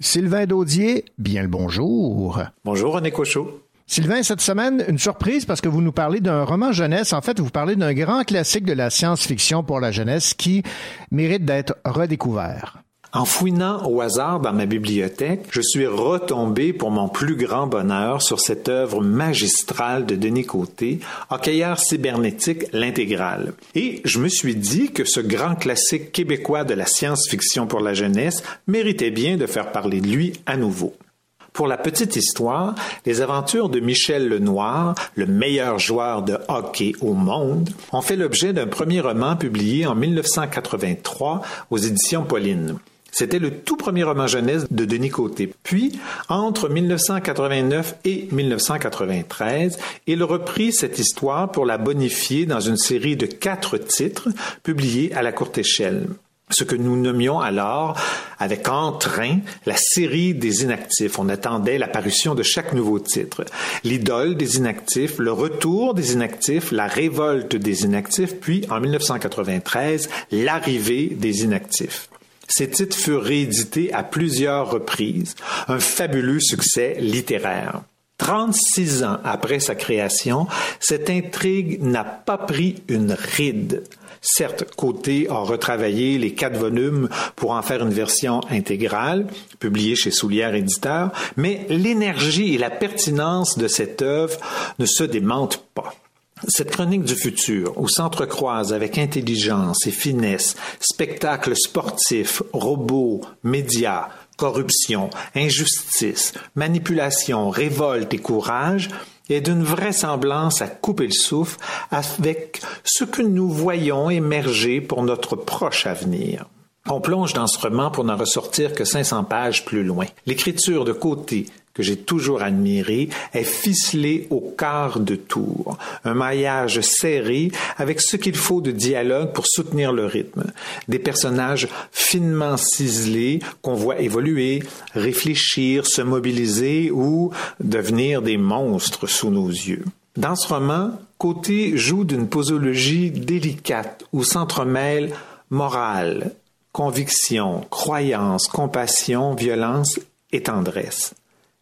Sylvain Daudier, bien le bonjour. Bonjour René Cochot. Sylvain, cette semaine, une surprise parce que vous nous parlez d'un roman jeunesse. En fait, vous parlez d'un grand classique de la science-fiction pour la jeunesse qui mérite d'être redécouvert. En fouinant au hasard dans ma bibliothèque, je suis retombé pour mon plus grand bonheur sur cette œuvre magistrale de Denis Côté, Hockeyeur cybernétique, l'intégrale. Et je me suis dit que ce grand classique québécois de la science-fiction pour la jeunesse méritait bien de faire parler de lui à nouveau. Pour la petite histoire, les aventures de Michel Lenoir, le meilleur joueur de hockey au monde, ont fait l'objet d'un premier roman publié en 1983 aux éditions Pauline. C'était le tout premier roman jeunesse de Denis Côté. Puis, entre 1989 et 1993, il reprit cette histoire pour la bonifier dans une série de quatre titres publiés à la courte échelle. ce que nous nommions alors, avec entrain, la série des inactifs. On attendait l'apparition de chaque nouveau titre. L'idole des inactifs, le retour des inactifs, la révolte des inactifs, puis en 1993, l'arrivée des inactifs. Ces titres furent réédités à plusieurs reprises, un fabuleux succès littéraire. 36 ans après sa création, cette intrigue n'a pas pris une ride. Certes, Côté a retravaillé les quatre volumes pour en faire une version intégrale, publiée chez Soulière Éditeur, mais l'énergie et la pertinence de cette œuvre ne se démentent pas. Cette chronique du futur, où s'entrecroisent avec intelligence et finesse spectacles sportifs, robots, médias, corruption, injustice, manipulation, révolte et courage, est d'une vraisemblance à couper le souffle avec ce que nous voyons émerger pour notre proche avenir. On plonge dans ce roman pour n'en ressortir que 500 pages plus loin. L'écriture de côté, que j'ai toujours admiré, est ficelée au quart de tour, un maillage serré avec ce qu'il faut de dialogue pour soutenir le rythme, des personnages finement ciselés qu'on voit évoluer, réfléchir, se mobiliser ou devenir des monstres sous nos yeux. Dans ce roman, Côté joue d'une posologie délicate où s'entremêlent morale, conviction, croyance, compassion, violence et tendresse.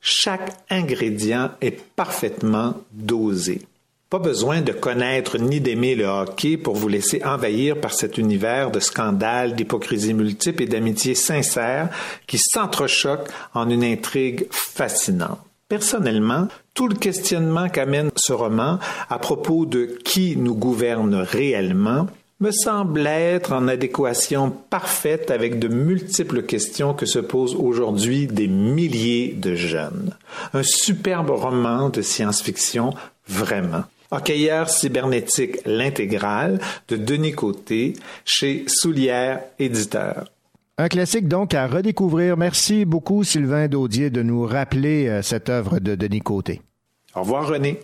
Chaque ingrédient est parfaitement dosé. Pas besoin de connaître ni d'aimer le hockey pour vous laisser envahir par cet univers de scandales, d'hypocrisie multiples et d'amitié sincère qui s'entrechoquent en une intrigue fascinante. Personnellement, tout le questionnement qu'amène ce roman à propos de qui nous gouverne réellement me semble être en adéquation parfaite avec de multiples questions que se posent aujourd'hui des milliers de jeunes. Un superbe roman de science-fiction, vraiment. Hockeyeur cybernétique l'intégrale de Denis Côté chez Soulière Éditeur. Un classique donc à redécouvrir. Merci beaucoup Sylvain Daudier de nous rappeler euh, cette œuvre de Denis Côté. Au revoir René.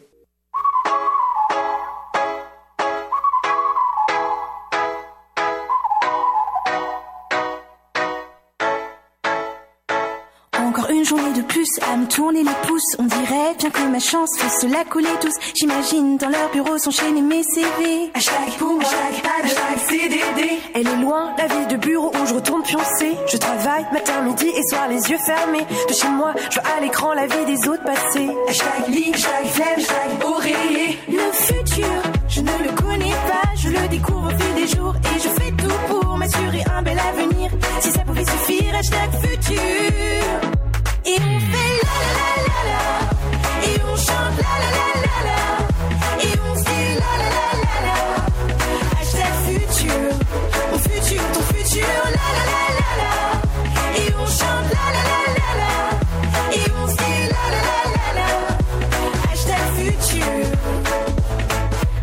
Journée de plus à me tourner les pouces. On dirait bien que ma chance fait se la coller tous. J'imagine dans leur bureau s'enchaîner mes CV. Hashtag pour moi, hashtag CDD. Elle est loin, la vie de bureau où je retourne pioncer. Je travaille matin, midi et soir les yeux fermés. De chez moi, je vois à l'écran la vie des autres passer. Hashtag lit, hashtag flemme, hashtag oreiller. Le futur, je ne le connais pas. Je le découvre au fil des jours et je fais tout pour m'assurer un bel avenir. Si ça pouvait suffire, hashtag futur. Et on fait la la la la la Et on chante la la la la la Et on fait la la la la la Hashtag futur Mon futur, ton futur La la la la la Et on chante la la la la la Et on fait la la la la la Hashtag futur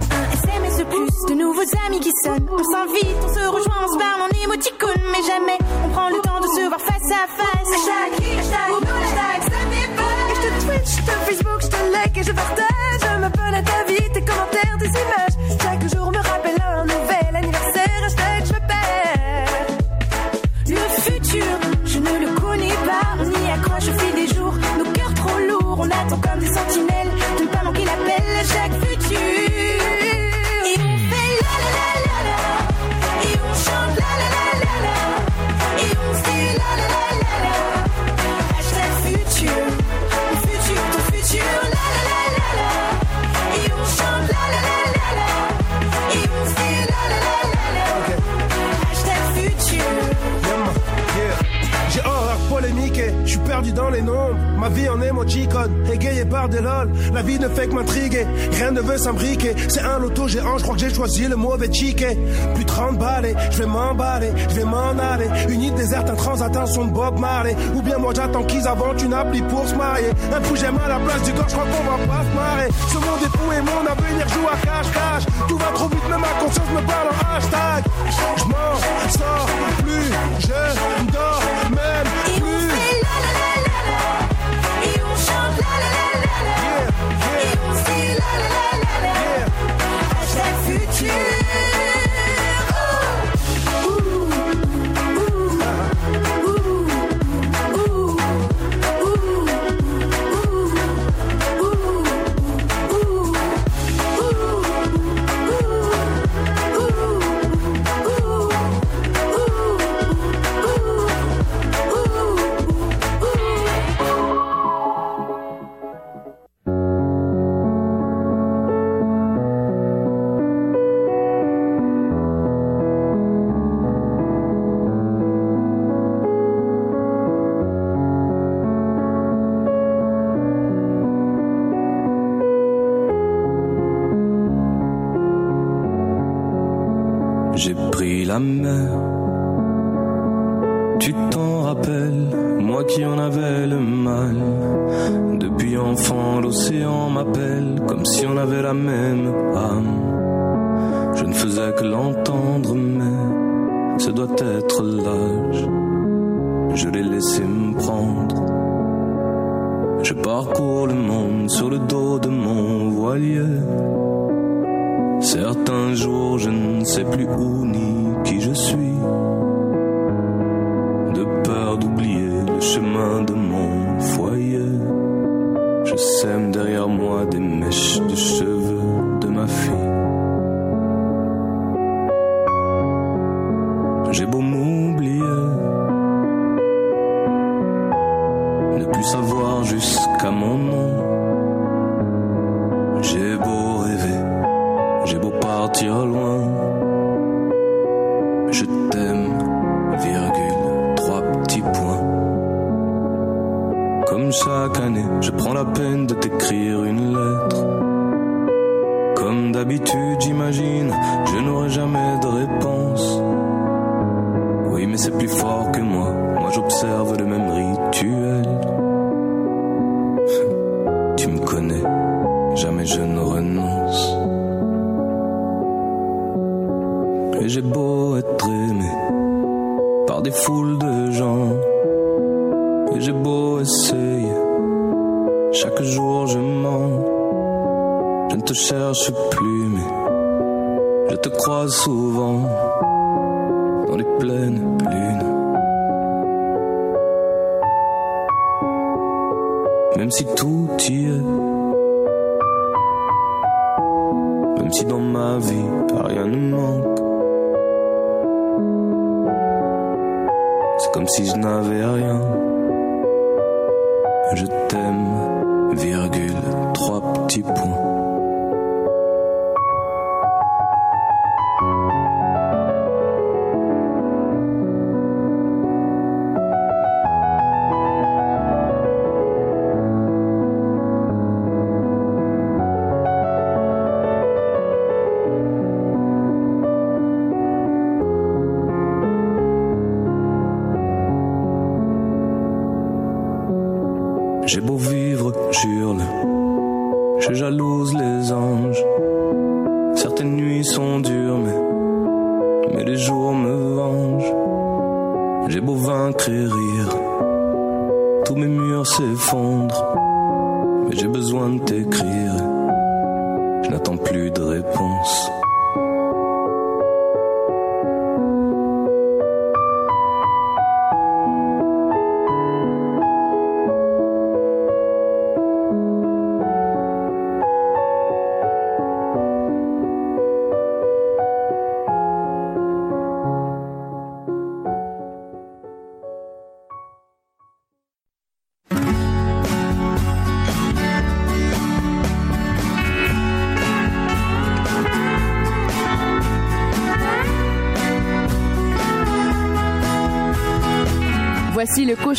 Un SMS plus, de nouveaux amis qui sonnent On s'invite, on se rejoint, on se parle en émoticône Mais jamais on prend le temps de se voir face à face Hashtag, hashtag et je partage. Je m'abonne à ta vie, tes commentaires, tes images. Lol. La vie ne fait que m'intriguer, rien ne veut s'imbriquer. C'est un loto géant, je crois que j'ai choisi le mauvais ticket. Plus 30 balais, je vais m'emballer, je vais m'en aller. Une île déserte, un trans son Bob Marley. Ou bien moi j'attends qu'ils inventent une appli pour se marier. Un coup j'aime à la place du corps, je crois qu'on va pas se marrer. Ce monde est fou et mon avenir joue à cache-cache. Tout va trop vite, mais ma conscience me parle en hashtag. Je m'en sors plus, je dors même nuit ce doit être l'âge. Je l'ai laissé me prendre. Je parcours le monde sur le dos de mon voilier. Certains jours, je ne sais plus où ni qui je suis. De peur d'oublier le chemin de mon foyer. Je sème derrière moi des mèches de cheveux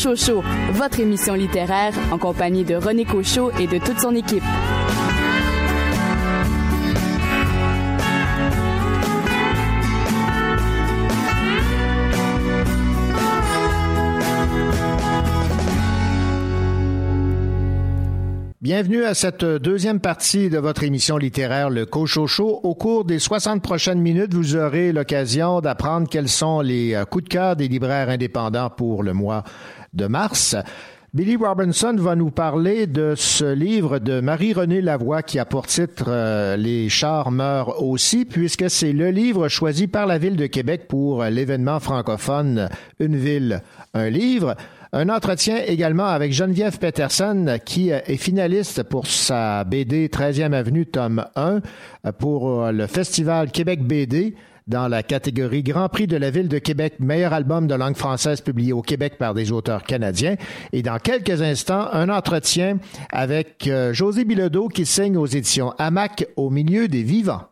Votre émission littéraire en compagnie de René Cochot et de toute son équipe. Bienvenue à cette deuxième partie de votre émission littéraire Le Cochocho. Au cours des 60 prochaines minutes, vous aurez l'occasion d'apprendre quels sont les euh, coups de cœur des libraires indépendants pour le mois de mars. Billy Robinson va nous parler de ce livre de Marie-Renée Lavoie qui a pour titre euh, Les chars meurent aussi, puisque c'est le livre choisi par la Ville de Québec pour l'événement francophone Une ville, un livre. Un entretien également avec Geneviève Peterson, qui est finaliste pour sa BD 13e Avenue, tome 1, pour le Festival Québec BD dans la catégorie Grand Prix de la Ville de Québec, meilleur album de langue française publié au Québec par des auteurs canadiens. Et dans quelques instants, un entretien avec euh, José Bilodeau qui signe aux éditions Hamac au milieu des vivants.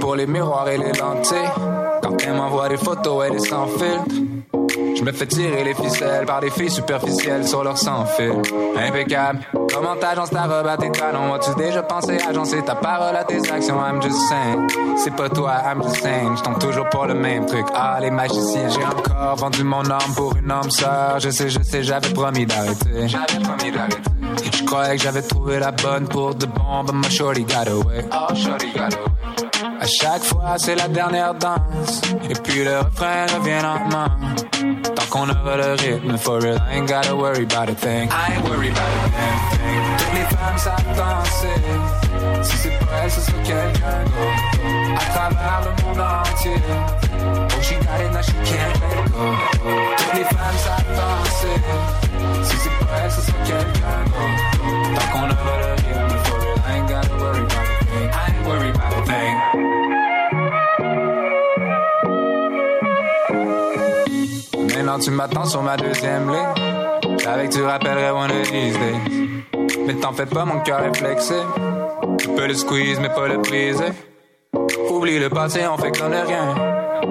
Pour les miroirs et les lentilles. Quand elle m'envoie des photos, elle est sans filtre. Je me fais tirer les ficelles par des filles superficielles sur leur sang fil. Impeccable. Comment t'agences ta robe à tes talons? As-tu déjà pensé agencer ta parole à tes actions? I'm just saying. C'est pas toi, I'm just saying. Je toujours pour le même truc. Ah, les magiciens. J'ai encore vendu mon âme pour une âme sœur. Je sais, je sais, j'avais promis d'arrêter. J'avais promis d'arrêter. Je croyais que j'avais trouvé la bonne pour de bon, but my shorty got away. Oh, shorty got away. À chaque fois, c'est la dernière danse. Et puis le refrain revient lentement. Tant qu'on aura le rythme, for real, I ain't gotta worry about a thing. I ain't worried about a damn thing. Toutes les femmes savent danser. Si c'est pas elle, ce sera quelqu'un d'autre. À travers le monde entier. Oh, she got it, now she can't let go. Toutes les femmes savent danser. Qu'on real, I ain't about. Maintenant tu m'attends sur ma deuxième ligne. Que tu rappellerais one of these days. Mais t'en fais pas, mon cœur est flexé. Tu peux le squeeze, mais pas le briser. Oublie le passé, on fait comme de rien.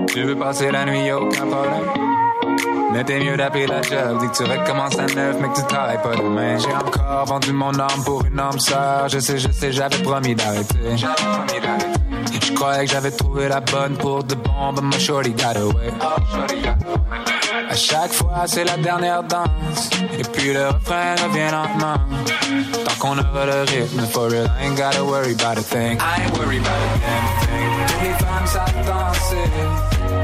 Tu veux passer la nuit, y'a aucun problème. Mais t'es mieux d'appeler la job, dis que tu recommences à neuf, mais que tu travailles pas demain. J'ai encore vendu mon âme pour une âme sœur. Je sais, je sais, j'avais promis d'arrêter. J'avais promis d'arrêter. Je croyais que j'avais trouvé la bonne pour de bon, but my shorty got away. À chaque fois, c'est la dernière danse. Et puis le refrain revient lentement. Tant qu'on aura le rythme, for real, I ain't gotta worry about a thing. I ain't worried about a thing. Les femmes savent danser.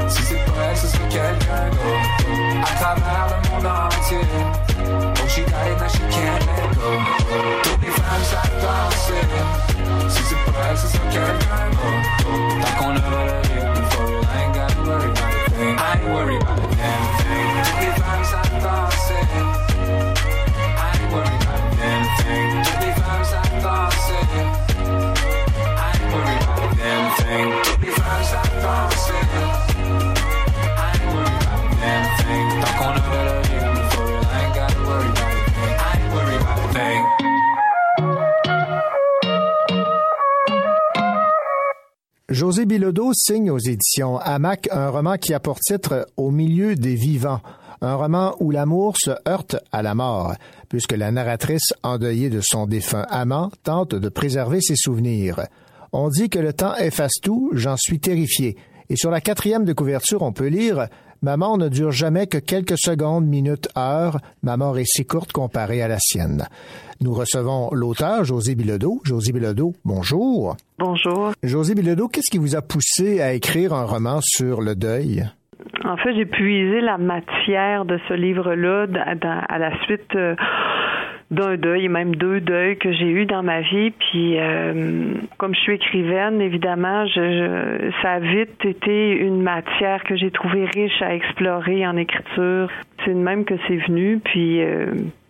Si c'est pas elle, ce sera quelqu'un d'autre. À travers le monde entier. Oh, she got it, now she can't let go. Toutes les femmes savent danser. Si c'est pas elle, ce sera quelqu'un d'autre. Tant qu'on aura le rythme, for real, I ain't gotta worry about a thing. I ain't worried about a damn thing. Toutes les femmes savent danser. I ain't worried about a damn thing. Toutes les femmes savent danser. I ain't worried about a damn thing. Toutes les femmes José Bilodeau signe aux éditions Hamac un roman qui a pour titre Au milieu des vivants, un roman où l'amour se heurte à la mort, puisque la narratrice endeuillée de son défunt amant tente de préserver ses souvenirs. On dit que le temps efface tout, j'en suis terrifié. Et sur la quatrième de couverture, on peut lire Ma mort ne dure jamais que quelques secondes, minutes, heures. Ma mort est si courte comparée à la sienne. Nous recevons l'auteur, José Bilodeau. José Bilodeau, bonjour. Bonjour. José Bilodeau, qu'est-ce qui vous a poussé à écrire un roman sur le deuil? En fait, j'ai puisé la matière de ce livre-là à la suite euh, d'un deuil, même deux deuils que j'ai eu dans ma vie. Puis, euh, comme je suis écrivaine, évidemment, je, je, ça a vite été une matière que j'ai trouvée riche à explorer en écriture. C'est de même que c'est venu. Puis, euh,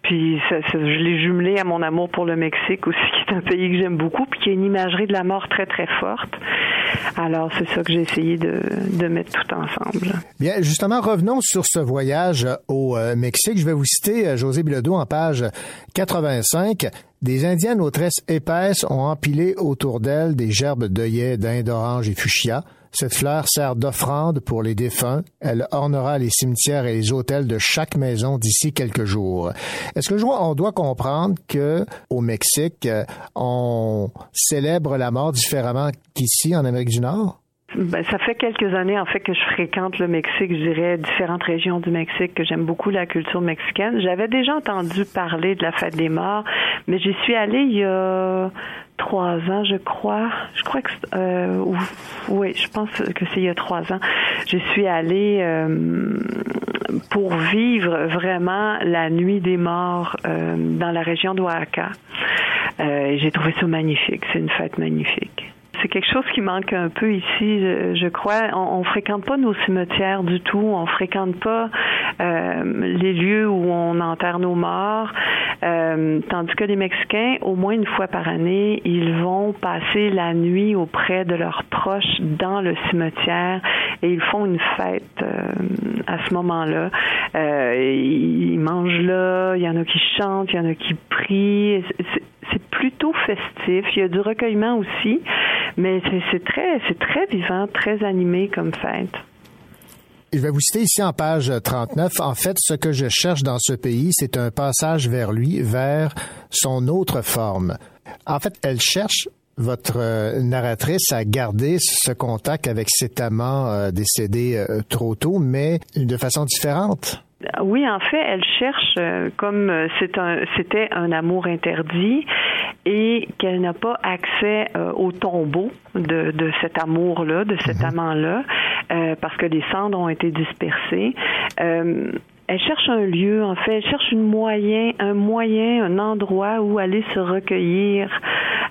puis je l'ai jumelé à mon amour pour le Mexique aussi, qui est un pays que j'aime beaucoup, puis qui a une imagerie de la mort très très forte. Alors c'est ça que j'ai essayé de, mettre tout ensemble. Bien, justement, revenons sur ce voyage au euh, Mexique. Je vais vous citer euh, José Bilodeau en page 85. Des Indiennes aux tresses épaisses ont empilé autour d'elles des gerbes d'œillets, d'Inde orange et fuchsia. Cette fleur sert d'offrande pour les défunts. Elle ornera les cimetières et les hôtels de chaque maison d'ici quelques jours. Est-ce que je vois, on doit comprendre que au Mexique, on célèbre la mort différemment qu'ici en Amérique du Nord? Ben, ça fait quelques années en fait que je fréquente le Mexique, je dirais différentes régions du Mexique, que j'aime beaucoup la culture mexicaine. J'avais déjà entendu parler de la fête des morts, mais j'y suis allée il y a trois ans, je crois. Je crois que euh, oui, je pense que c'est il y a trois ans. Je suis allée euh, pour vivre vraiment la nuit des morts euh, dans la région d'Oaxaca. Euh, J'ai trouvé ça magnifique. C'est une fête magnifique c'est quelque chose qui manque un peu ici, je, je crois. On, fréquente pas nos cimetières du tout. On fréquente pas euh, les lieux où on enterre nos morts. Euh, tandis que les Mexicains, au moins une fois par année, ils vont passer la nuit auprès de leurs proches dans le cimetière et ils font une fête euh, à ce moment-là. ils mangent là, il y en a qui chantent, il y en a qui prient. C'est plutôt festif. Il y a du recueillement aussi, mais c'est très, très vivant, très animé comme fête. Je vais vous citer ici en page 39. En fait, ce que je cherche dans ce pays, c'est un passage vers lui, vers son autre forme. En fait, elle cherche votre euh, narratrice à garder ce contact avec cet amant euh, décédé euh, trop tôt, mais de façon différente. Oui, en fait, elle cherche, euh, comme euh, c'est un, c'était un amour interdit et qu'elle n'a pas accès euh, au tombeau de, de cet amour-là, de cet amant-là, euh, parce que les cendres ont été dispersées. Elle cherche un lieu, en fait, elle cherche une moyen, un moyen, un endroit où aller se recueillir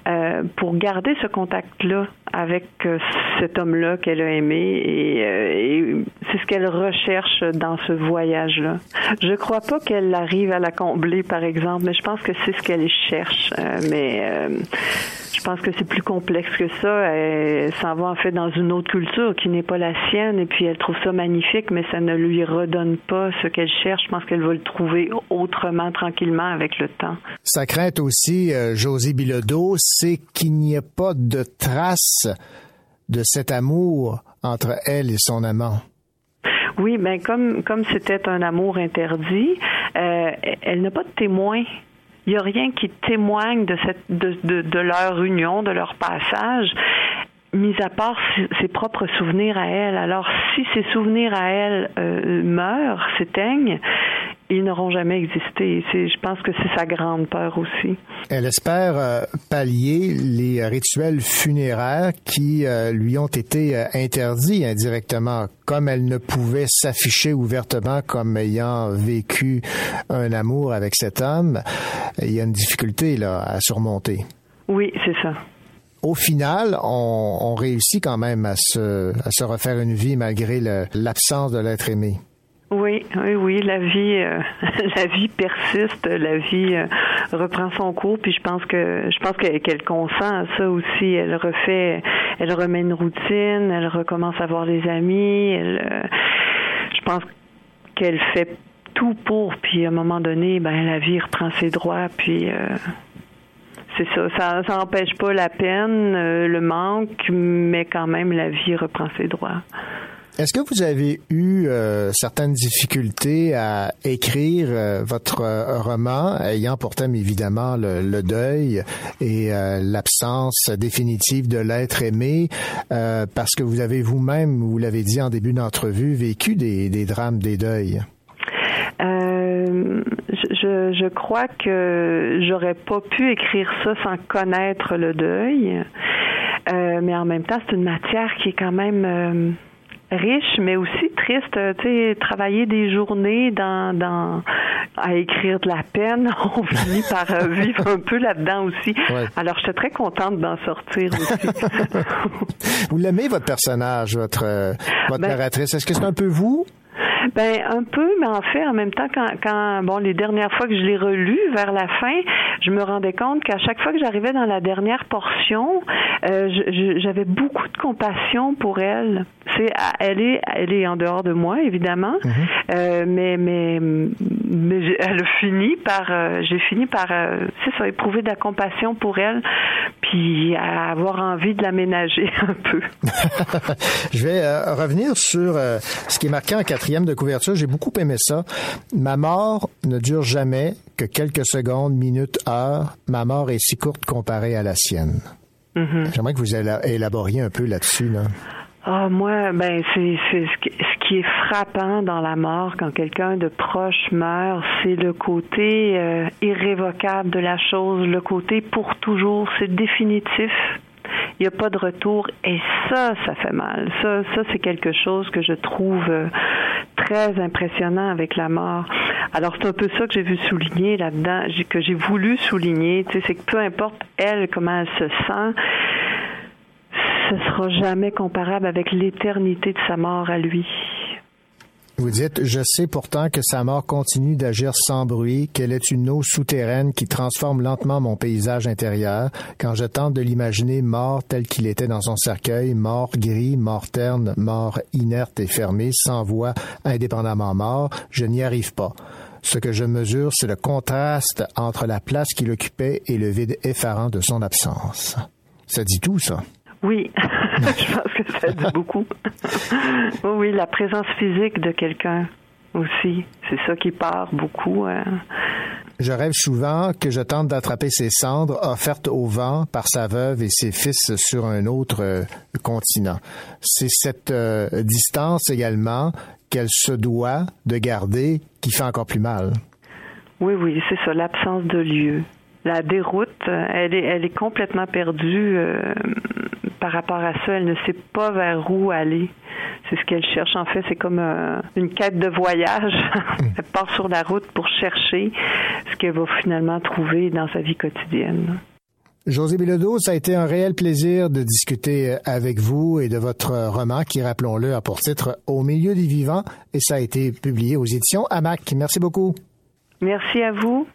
euh, pour garder ce contact-là avec euh, cet homme-là qu'elle a aimé et, euh, et c'est ce qu'elle recherche dans ce voyage-là. Je crois pas qu'elle arrive à la combler, par exemple, mais je pense que c'est ce qu'elle cherche. Mais je pense que c'est plus complexe que ça. Elle s'en va en fait dans une autre culture qui n'est pas la sienne et puis elle trouve ça magnifique, mais ça ne lui redonne pas ce qu'elle cherche. Je pense qu'elle va le trouver autrement, tranquillement, avec le temps. Sa crainte aussi, euh, José Bilodeau, c'est qu'il n'y ait pas de trace de cet amour entre elle et son amant. Oui, ben comme comme c'était un amour interdit, euh, elle n'a pas de témoin. Il n'y a rien qui témoigne de cette de, de, de leur union, de leur passage, mis à part ses, ses propres souvenirs à elle. Alors si ces souvenirs à elle euh, meurent, s'éteignent, ils n'auront jamais existé. Je pense que c'est sa grande peur aussi. Elle espère euh, pallier les rituels funéraires qui euh, lui ont été euh, interdits indirectement, comme elle ne pouvait s'afficher ouvertement comme ayant vécu un amour avec cet homme. Il y a une difficulté là à surmonter. Oui, c'est ça. Au final, on, réussit quand même à se, refaire une vie malgré l'absence de l'être aimé. Oui, oui, oui, la vie, euh, <laughs> la vie persiste, la vie euh, reprend son cours, puis je pense que je pense que- qu'elle consent à ça aussi. Elle refait, elle remet une routine, elle recommence à voir les amis. Euh, je pense qu'elle fait tout pour, puis à un moment donné, ben la vie reprend ses droits, puis. C'est ça, ça ça n'empêche pas la peine, euh, le manque, mais quand même la vie reprend ses droits. Est-ce que vous avez eu euh, certaines difficultés à écrire euh, votre euh, roman, ayant pour thème évidemment le, le deuil et l'absence définitive de l'être aimé, parce que vous avez vous-même, vous l'avez dit en début d'entrevue, vécu des, des drames, des deuils? Euh, je, je- crois que j'aurais pas pu écrire ça sans connaître le deuil. Euh, mais en même temps, c'est une matière qui est quand même euh, riche, mais aussi triste. Euh, Tu sais, travailler des journées dans, dans à écrire de la peine, <laughs> on finit par vivre un peu là-dedans aussi. Alors, je suis très contente d'en sortir aussi. <laughs> Vous l'aimez, votre personnage, votre, votre Ben- narratrice? Est-ce que c'est un peu vous? Ben un peu, mais en fait, en même temps, quand, quand bon, les dernières fois que je l'ai relu vers la fin, je me rendais compte qu'à chaque fois que j'arrivais dans la dernière portion, euh, j'avais beaucoup de compassion pour elle. C'est, elle est, elle est en dehors de moi, évidemment, Euh, mais mais mais j'ai- elle a fini par, euh, j'ai fini par, c'est ça, éprouver de la compassion pour elle, puis à avoir envie de l'aménager <laughs> un peu. <laughs> Je vais revenir sur ce qui est marqué en quatrième de couverture. J'ai beaucoup aimé ça. Ma mort ne dure jamais que quelques secondes, minutes, heures. Ma mort est si courte comparée à la sienne. Mhm. J'aimerais que vous éla- élaboriez un peu là-dessus. Là. Ah, moi, ben, c'est, c'est ce, qui, ce qui est frappant dans la mort quand quelqu'un de proche meurt, c'est le côté euh, irrévocable de la chose, le côté pour toujours, c'est définitif. Il n'y a pas de retour et ça, ça fait mal. Ça, ça c'est quelque chose que je trouve euh, très impressionnant avec la mort. Alors c'est un peu ça que j'ai vu souligner là-dedans, que j'ai voulu souligner. C'est que peu importe elle comment elle se sent, ce sera jamais comparable avec l'éternité de sa mort à lui. Vous dites, je sais pourtant que sa mort continue d'agir sans bruit, qu'elle est une eau souterraine qui transforme lentement mon paysage intérieur. Quand je tente de l'imaginer mort tel qu'il était dans son cercueil, mort gris, mort terne, mort inerte et fermé, sans voix, indépendamment mort, je n'y arrive pas. Ce que je mesure, c'est le contraste entre la place qu'il occupait et le vide effarant de son absence. Ça dit tout, ça. Oui, <laughs> <laughs> je pense que ça dit beaucoup. <laughs> oui, oui, la présence physique de quelqu'un aussi, c'est ça qui part beaucoup. hein. Je rêve souvent que je tente d'attraper ces cendres offertes au vent par sa veuve et ses fils sur un autre euh, continent. C'est cette euh, distance également qu'elle se doit de garder qui fait encore plus mal. Oui, oui, c'est ça, l'absence de lieu. La déroute, elle est, elle est complètement perdue euh, par rapport à ça. Elle ne sait pas vers où aller. C'est ce qu'elle cherche. En fait, c'est comme euh, une quête de voyage. <laughs> elle part sur la route pour chercher ce qu'elle va finalement trouver dans sa vie quotidienne. José Bilodeau, ça a été un réel plaisir de discuter euh, avec vous et de votre roman qui, rappelons-le, a pour titre Au milieu des vivants et ça a été publié aux éditions AMAC. Merci beaucoup. Merci à vous.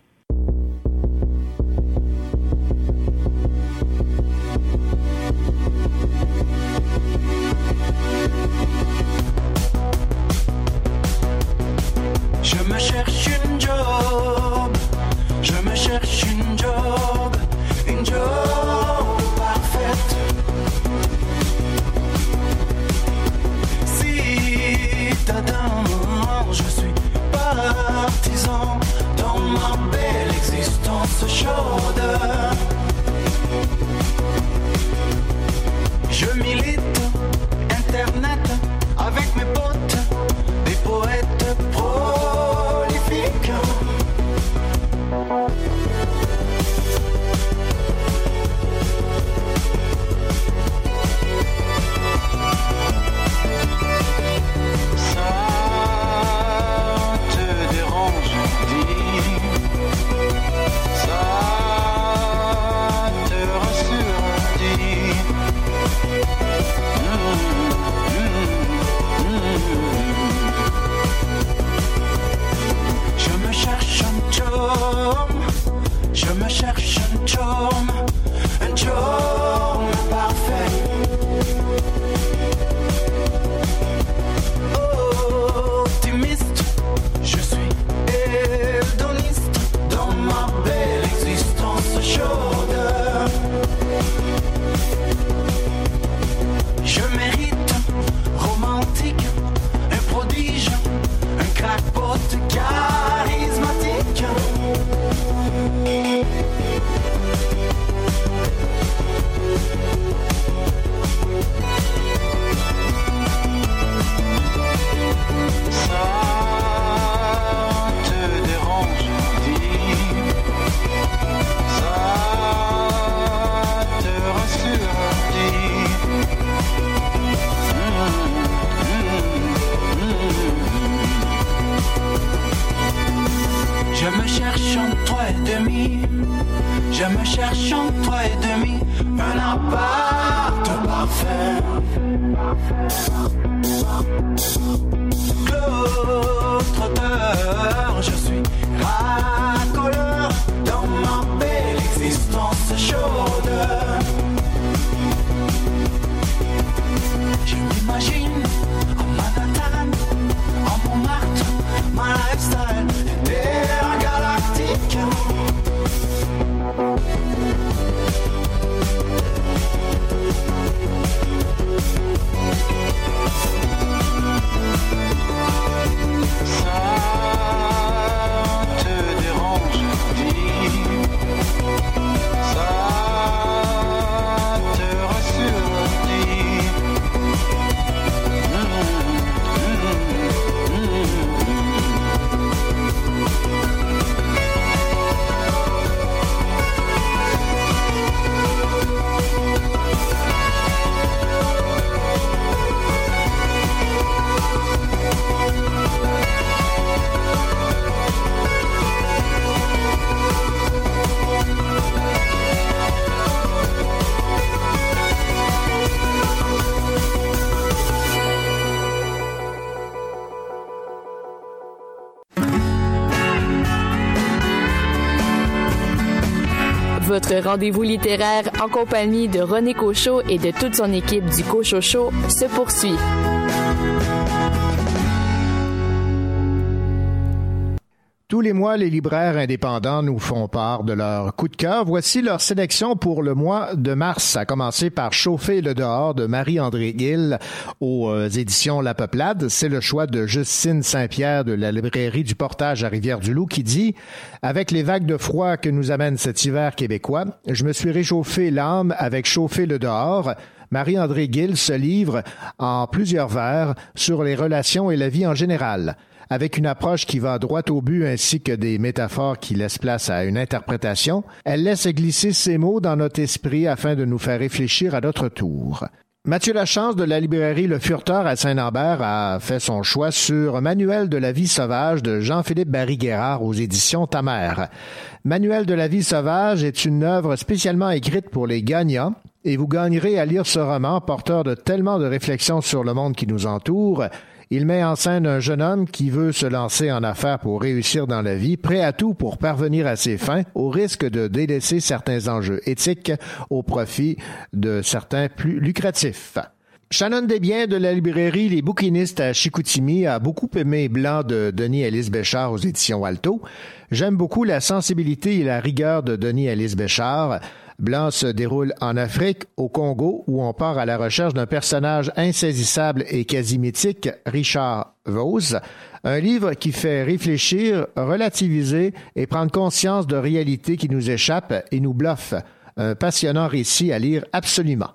Je me cherche une job, je me cherche une job, une job parfaite. Citadin, je suis partisan dans ma belle existence chaude. Je milite Internet avec mes potes, Je me cherche un chum, je me cherche un chum, rendez-vous littéraire en compagnie de René Cochot et de toute son équipe du Cochot Show se poursuit. Les mois, les libraires indépendants nous font part de leur coup de cœur. Voici leur sélection pour le mois de mars, à commencer par Chauffer le dehors de Marie-André Gill aux euh, éditions La Peuplade. C'est le choix de Justine Saint-Pierre de la librairie du Portage à Rivière-du-Loup qui dit Avec les vagues de froid que nous amène cet hiver québécois, je me suis réchauffé l'âme avec Chauffer le dehors. Marie-André Gill se livre en plusieurs vers sur les relations et la vie en général avec une approche qui va droit au but ainsi que des métaphores qui laissent place à une interprétation, elle laisse glisser ces mots dans notre esprit afin de nous faire réfléchir à notre tour. Mathieu Lachance de la librairie Le Furteur à Saint-Lambert a fait son choix sur Manuel de la vie sauvage de Jean-Philippe Barry-Guerrard aux éditions Tamer. Manuel de la vie sauvage est une œuvre spécialement écrite pour les gagnants et vous gagnerez à lire ce roman porteur de tellement de réflexions sur le monde qui nous entoure il met en scène un jeune homme qui veut se lancer en affaires pour réussir dans la vie, prêt à tout pour parvenir à ses fins, au risque de délaisser certains enjeux éthiques au profit de certains plus lucratifs. Shannon Desbiens de la librairie Les Bouquinistes à Chicoutimi a beaucoup aimé Blanc de Denis Alice Béchard aux éditions Alto. J'aime beaucoup la sensibilité et la rigueur de Denis Alice Béchard. Blanc se déroule en Afrique, au Congo, où on part à la recherche d'un personnage insaisissable et quasi mythique, Richard Vos, un livre qui fait réfléchir, relativiser et prendre conscience de réalités qui nous échappent et nous bluffent. Un passionnant récit à lire absolument.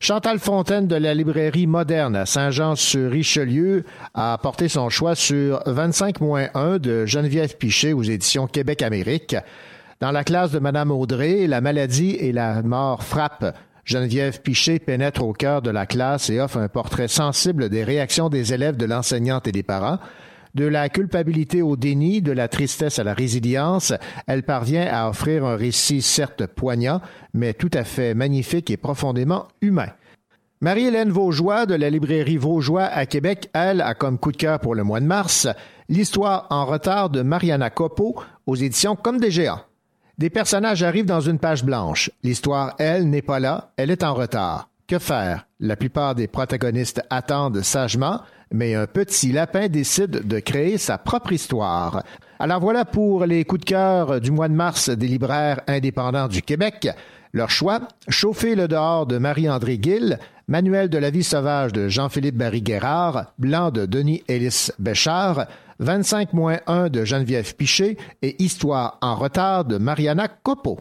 Chantal Fontaine de la librairie moderne Saint-Jean-sur-Richelieu a porté son choix sur 25-1 de Geneviève Pichet aux éditions Québec-Amérique. Dans la classe de Madame Audrey, la maladie et la mort frappent. Geneviève Pichet pénètre au cœur de la classe et offre un portrait sensible des réactions des élèves, de l'enseignante et des parents. De la culpabilité au déni, de la tristesse à la résilience, elle parvient à offrir un récit certes poignant, mais tout à fait magnifique et profondément humain. Marie-Hélène Vaugeois de la librairie Vaugeois à Québec, elle, a comme coup de cœur pour le mois de mars l'histoire en retard de Mariana Copo aux éditions Comme des géants. Des personnages arrivent dans une page blanche. L'histoire, elle, n'est pas là, elle est en retard. Que faire? La plupart des protagonistes attendent sagement, mais un petit lapin décide de créer sa propre histoire. Alors voilà pour les coups de cœur du mois de mars des libraires indépendants du Québec. Leur choix, Chauffer le dehors de Marie-André Gill, Manuel de la vie sauvage de Jean-Philippe Barry-Guerrard, Blanc de Denis Ellis Béchard, 25-1 de Geneviève Piché et Histoire en retard de Mariana Coppo.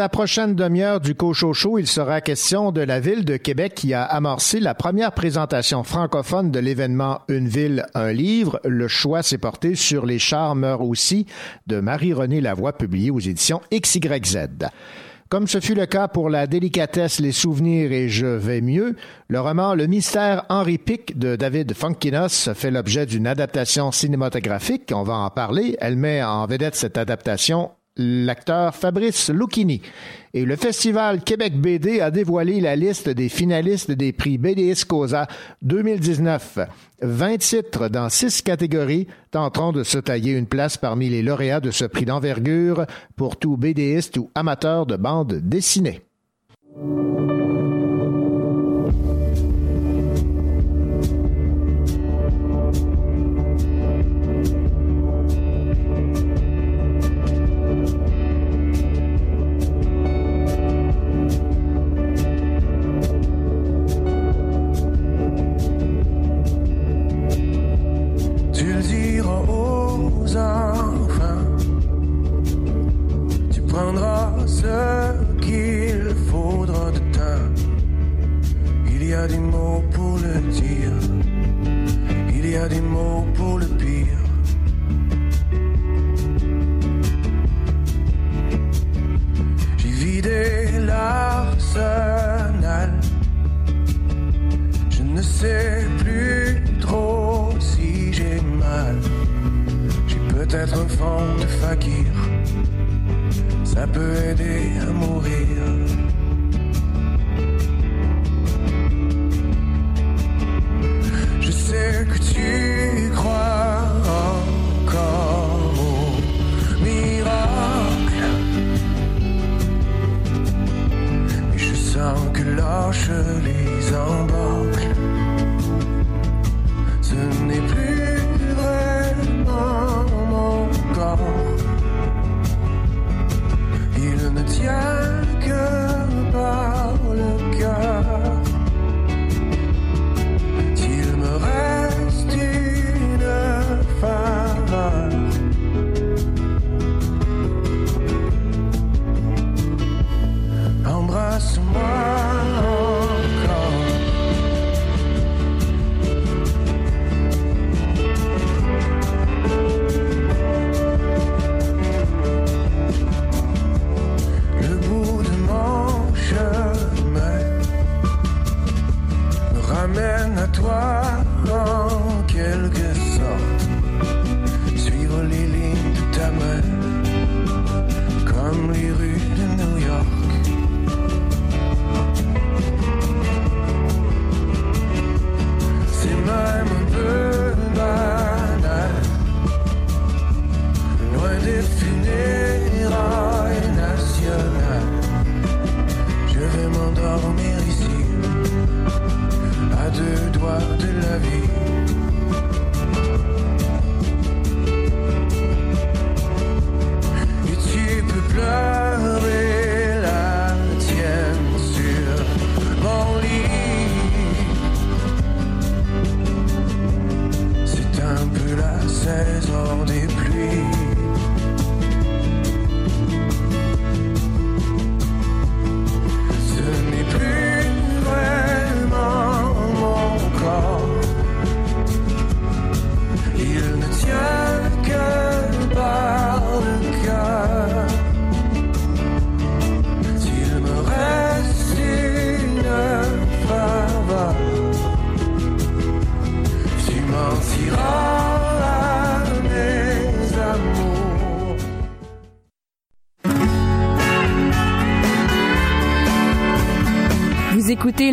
La prochaine demi-heure du Cochocho, il sera question de la ville de Québec qui a amorcé la première présentation francophone de l'événement Une ville, un livre. Le choix s'est porté sur Les chars meurent aussi de Marie-Renée Lavoie, publié aux éditions XYZ. Comme ce fut le cas pour la délicatesse, les souvenirs et je vais mieux, le roman Le mystère Henri Pic de David Funkinos fait l'objet d'une adaptation cinématographique. On va en parler. Elle met en vedette cette adaptation l'acteur Fabrice Lucchini. Et le Festival Québec BD a dévoilé la liste des finalistes des prix BDS Cosa 2019. 20 titres dans six catégories tenteront de se tailler une place parmi les lauréats de ce prix d'envergure pour tout BDiste ou amateur de bande dessinée. Ne sais plus trop si j'ai mal. J'ai peut-être un fond de fakir. Ça peut aider à mourir. Je sais que tu crois encore au miracle. Mais je sens que lâche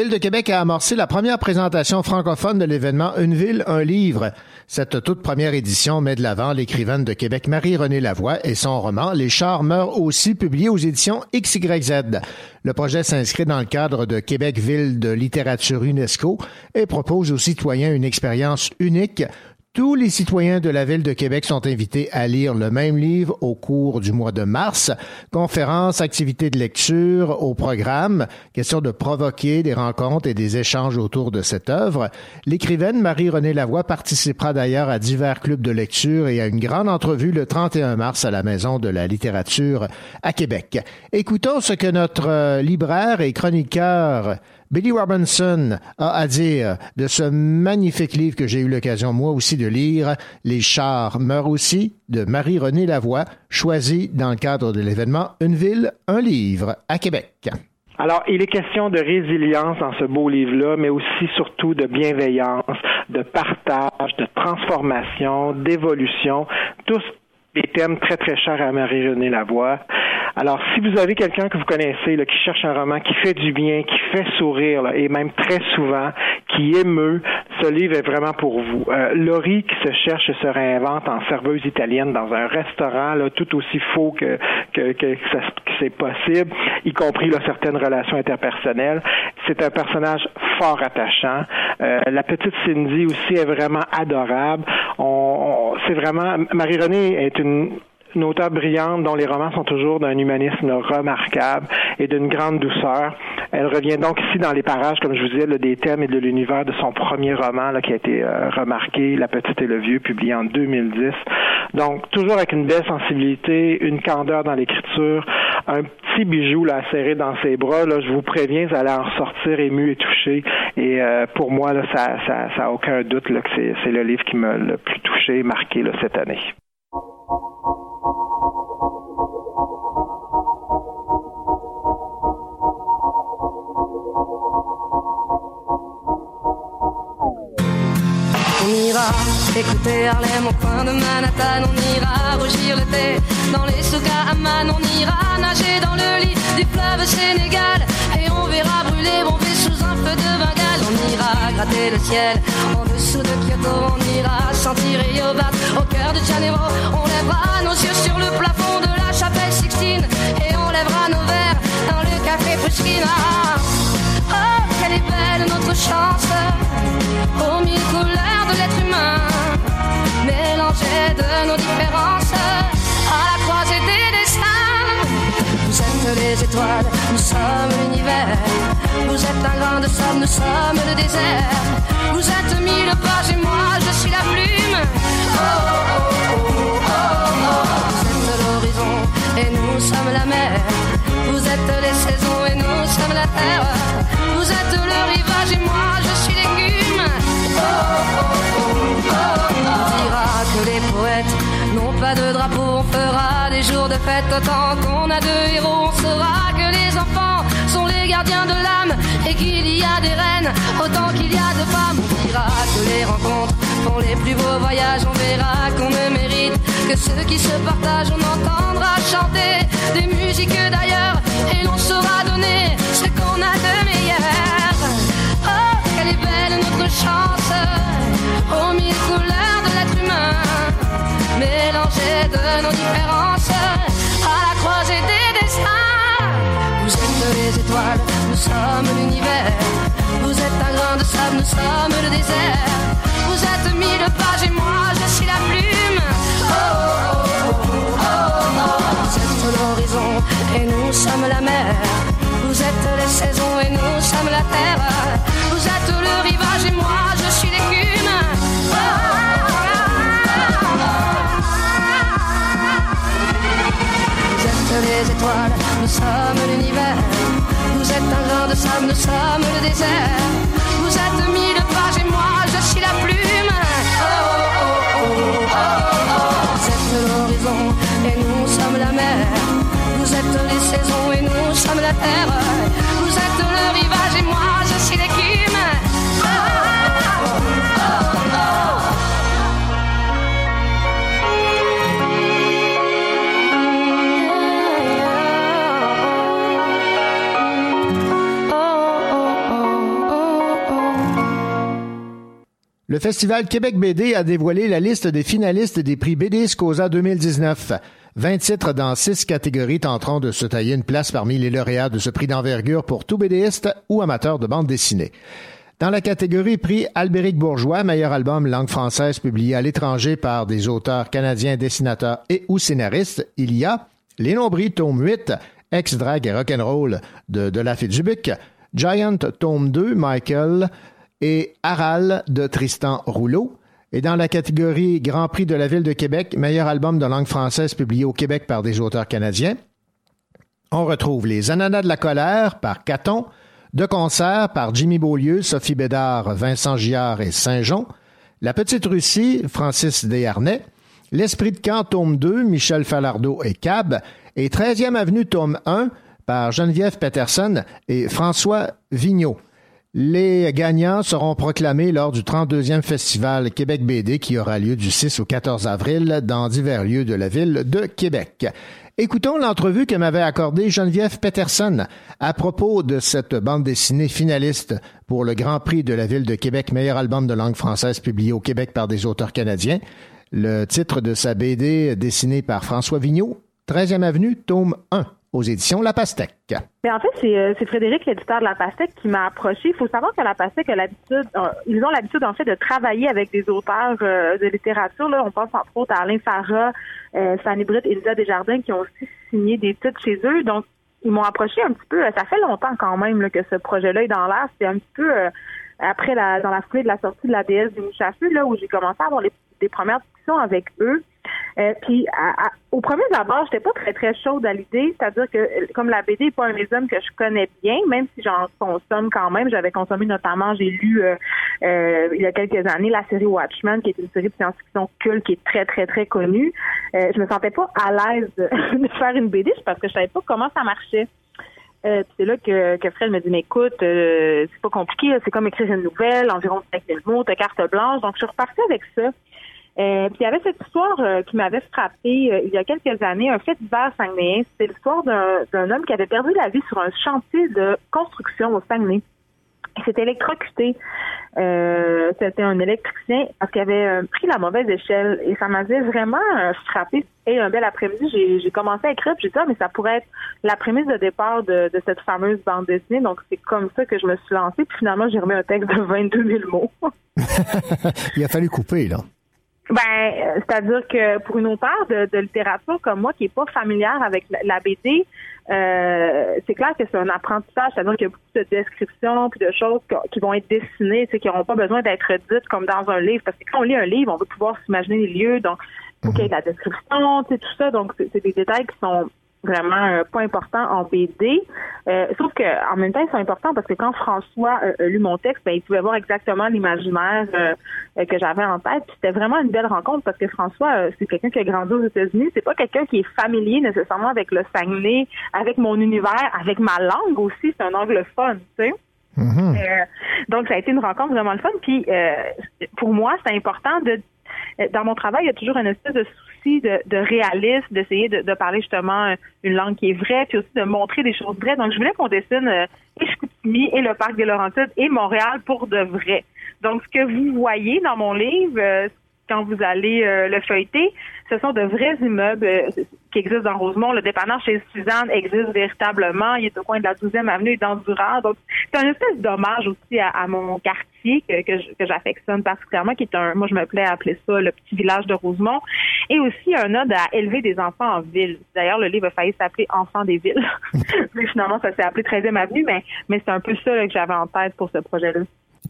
Ville de Québec a amorcé la première présentation francophone de l'événement Une ville, un livre. Cette toute première édition met de l'avant l'écrivaine de Québec Marie-Renée Lavoie et son roman Les chars meurent aussi, publié aux éditions XYZ. Le projet s'inscrit dans le cadre de Québec Ville de littérature UNESCO et propose aux citoyens une expérience unique tous les citoyens de la ville de Québec sont invités à lire le même livre au cours du mois de mars. Conférences, activités de lecture au programme. Question de provoquer des rencontres et des échanges autour de cette œuvre. L'écrivaine Marie-Renée Lavoie participera d'ailleurs à divers clubs de lecture et à une grande entrevue le 31 mars à la Maison de la littérature à Québec. Écoutons ce que notre euh, libraire et chroniqueur Billy Robinson a à dire de ce magnifique livre que j'ai eu l'occasion moi aussi de lire, Les chars meurent aussi, de Marie-Renée Lavoie, choisi dans le cadre de l'événement Une ville, un livre à Québec. Alors, il est question de résilience dans ce beau livre-là, mais aussi surtout de bienveillance, de partage, de transformation, d'évolution, tous des thèmes très très chers à Marie-Renée Lavoie. Alors, si vous avez quelqu'un que vous connaissez là, qui cherche un roman qui fait du bien, qui fait sourire, là, et même très souvent, qui émeut, ce livre est vraiment pour vous. Euh, Laurie qui se cherche et se réinvente en serveuse italienne dans un restaurant, là, tout aussi faux que, que, que, que c'est possible, y compris là, certaines relations interpersonnelles. C'est un personnage fort attachant. Euh, la petite Cindy aussi est vraiment adorable. C'est vraiment Marie-Renée est une une auteure brillante dont les romans sont toujours d'un humanisme remarquable et d'une grande douceur. Elle revient donc ici dans les parages, comme je vous disais, des thèmes et de l'univers de son premier roman là, qui a été euh, remarqué, La petite et le vieux, publié en 2010. Donc, toujours avec une belle sensibilité, une candeur dans l'écriture, un petit bijou là, serré dans ses bras. Là, je vous préviens, vous allez en ressortir ému et touché. Et euh, pour moi, ça, ça, ça a aucun doute que c'est, le livre qui m'a le plus touché marqué là, cette année. On ira écouter Harlem au coin de Manhattan, on ira rougir le thé dans les Amman, on ira nager dans le lit du fleuve Sénégal et on verra brûler bomber sous un feu de On ira gratter le ciel en dessous de Kyoto, on ira sentir Yobat au cœur de Janeiro. On lèvera nos yeux sur le plafond de la chapelle Sixtine et on lèvera nos verres dans le café Pushkina. Oh, quelle est belle notre chance aux mille couleurs de l'être humain, mélangées de nos différences à la croisée des destins. Vous êtes les étoiles, sommes l'univers. Vous êtes un grain de sable, nous sommes le désert. Vous êtes mille pages et moi je suis la plume. Oh, oh, oh. Vous êtes l'horizon et nous sommes la mer. Vous êtes les saisons et nous sommes la terre. Vous êtes le rivage et moi je suis l'écume. On dira que les poètes n'ont pas de drapeau. On fera des jours de fête autant qu'on a de héros. On enfants de l'âme et qu'il y a des reines autant qu'il y a de femmes. On dira que les rencontres font les plus beaux voyages. On verra qu'on ne mérite que ceux qui se partagent. On entendra chanter des musiques d'ailleurs et l'on saura donner ce qu'on a de meilleur. Oh, quelle est belle notre chance aux mille couleurs de l'être humain, mélangées de nos différences sommes l'univers. Vous êtes un grain de sable, nous sommes le désert. Vous êtes mille pages et moi je suis la plume. Oh, oh, oh, oh. Vous êtes l'horizon et nous sommes la mer. Vous êtes les saisons et nous sommes la terre. Nous sommes le désert. Vous êtes mille pages et moi je suis la plume. Vous êtes l'horizon et nous sommes la mer. Vous êtes les saisons et nous sommes la terre. Le Festival Québec BD a dévoilé la liste des finalistes des prix BD Scosa 2019. 20 titres dans 6 catégories tenteront de se tailler une place parmi les lauréats de ce prix d'envergure pour tout BDiste ou amateur de bande dessinée. Dans la catégorie prix Albéric Bourgeois, meilleur album langue française publié à l'étranger par des auteurs canadiens, dessinateurs et ou scénaristes, il y a Les Nombris, tome 8, Ex-Drag et Rock'n'Roll de De Dubuc, Giant, tome 2, Michael, et Aral de Tristan Rouleau. Et dans la catégorie Grand Prix de la Ville de Québec, meilleur album de langue française publié au Québec par des auteurs canadiens, on retrouve Les Ananas de la colère par Caton, de concert par Jimmy Beaulieu, Sophie Bédard, Vincent Giard et Saint-Jean, La Petite Russie, Francis Desharnais, L'Esprit de camp, tome 2, Michel Falardeau et Cab, et 13e Avenue, tome 1, par Geneviève Peterson et François Vigneault. Les gagnants seront proclamés lors du 32e Festival Québec BD qui aura lieu du 6 au 14 avril dans divers lieux de la ville de Québec. Écoutons l'entrevue que m'avait accordée Geneviève Peterson à propos de cette bande dessinée finaliste pour le Grand Prix de la ville de Québec, meilleur album de langue française publié au Québec par des auteurs canadiens. Le titre de sa BD dessinée par François Vigneault, 13e Avenue, tome 1 aux éditions La Pastèque. Mais en fait, c'est, euh, c'est Frédéric, l'éditeur de La Pastèque, qui m'a approché. Il faut savoir que La Pastèque a l'habitude, euh, ils ont l'habitude en fait de travailler avec des auteurs euh, de littérature. Là, on pense entre autres à Alain Farah, Fanny Britt, Elisa Desjardins, qui ont aussi signé des titres chez eux. Donc, ils m'ont approché un petit peu. Ça fait longtemps quand même que ce projet-là est dans l'air. C'est un petit peu après la, dans la foulée de la sortie de la déesse du Mouchafu, là où j'ai commencé à avoir des premières discussions avec eux. Euh, puis au premier abord, j'étais pas très très chaude à l'idée, c'est-à-dire que comme la BD n'est pas un médium que je connais bien, même si j'en consomme quand même, j'avais consommé notamment, j'ai lu euh, euh, il y a quelques années la série Watchmen, qui est une série de science-fiction culte qui est très très très connue. Je me sentais pas à l'aise <laughs> de, faire une BD parce que je savais pas comment ça marchait. Euh, c'est là que, que Fred me dit, mais écoute, c'est pas compliqué, c'est comme écrire une nouvelle, environ 5000 mots, t'as carte blanche. Donc, je suis repartie avec ça. Euh, puis il y avait cette histoire euh, qui m'avait frappée euh, il y a quelques années, un fait divers Saguenay. C'était l'histoire d'un, homme qui avait perdu la vie sur un chantier de construction au Saguenay. Il s'était électrocuté. C'était un électricien parce qu'il avait pris la mauvaise échelle et ça m'avait vraiment frappé. Et un bel après-midi, j'ai, commencé à écrire. J'ai dit, ah, mais ça pourrait être la prémisse de départ de, de cette fameuse bande dessinée. Donc c'est comme ça que je me suis lancée. Puis finalement, j'ai remis un texte de 22 000 mots. <laughs> Il a fallu couper, là. Ben, c'est-à-dire que pour une auteure de, de littérature comme moi qui est pas familière avec la, la BD, euh, c'est clair que c'est un apprentissage, c'est-à-dire qu'il y a beaucoup de descriptions puis de choses qui, vont être dessinées, qui n'auront pas besoin d'être dites comme dans un livre, parce que quand on lit un livre, on veut pouvoir s'imaginer les lieux, donc il faut qu'il y ait de la description, tu sais, tout ça, donc c'est des détails qui sont vraiment euh, pas importants en BD. Euh, sauf que en même temps, ils sont importants parce que quand François euh, a lu mon texte, ben, il pouvait voir exactement l'imaginaire euh, euh, que j'avais en tête. C'était vraiment une belle rencontre parce que François, euh, c'est quelqu'un qui a grandi aux États-Unis. C'est pas quelqu'un qui est familier nécessairement avec le Saguenay, avec mon univers, avec ma langue aussi. C'est un anglophone, tu sais. Mhm. Euh, donc, ça a été une rencontre vraiment le fun. Puis, euh, pour moi, c'est important de. Dans mon travail, il y a toujours une espèce de de, de réalisme, d'essayer de, parler justement une langue qui est vraie, puis aussi de montrer des choses vraies. Donc, je voulais qu'on dessine euh, et le parc des Laurentides et Montréal pour de vrai. Donc, ce que vous voyez dans mon livre, euh, quand vous allez euh, le feuilleter, ce sont de vrais immeubles euh, qui existent dans Rosemont. Le dépanneur chez Suzanne existe véritablement. Il est au coin de la 12e avenue et d'Endurant. Donc, c'est un espèce d'hommage aussi à, mon quartier que, j'affectionne particulièrement, qui est un, moi je me plais à appeler ça le petit village de Rosemont. Et aussi un ode à élever des enfants en ville. D'ailleurs, le livre a failli s'appeler Enfants des villes. <laughs> mais finalement, ça s'est appelé 13e avenue, mais, c'est un peu ça que j'avais en tête pour ce projet-là.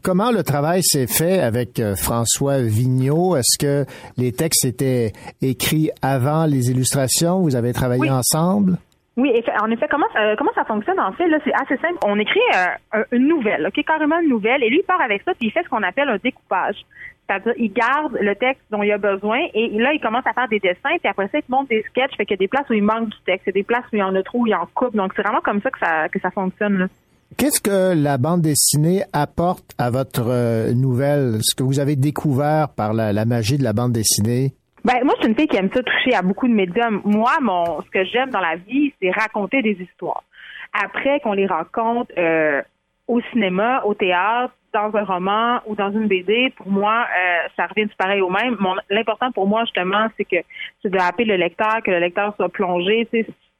Comment le travail s'est fait avec euh, François Vigneault? Est-ce que les textes étaient écrits avant les illustrations? Vous avez travaillé Oui. ensemble? Oui, en effet, comment ça, comment ça fonctionne en fait? Là, c'est assez simple. On écrit euh, un- une nouvelle, ok, carrément une nouvelle, et lui il part avec ça puis il fait ce qu'on appelle un découpage. C'est-à-dire, il garde le texte dont il a besoin et là, il commence à faire des dessins, puis après ça, il te montre des sketchs, fait qu'il y a des places où il manque du texte, il y a des places où il y en a trop, où il en coupe. Donc, c'est vraiment comme ça que ça, que ça fonctionne. Là. Qu'est-ce que la bande dessinée apporte à votre euh, nouvelle? Ce que vous avez découvert par la, magie de la bande dessinée? Ben, moi, je suis une fille qui aime ça toucher à beaucoup de médiums. Moi, mon, ce que j'aime dans la vie, c'est raconter des histoires. Après qu'on les raconte euh, au cinéma, au théâtre, dans un roman ou dans une BD, pour moi, euh, ça revient du pareil au même. L'important pour moi, justement, c'est que c'est de happer le lecteur, que le lecteur soit plongé.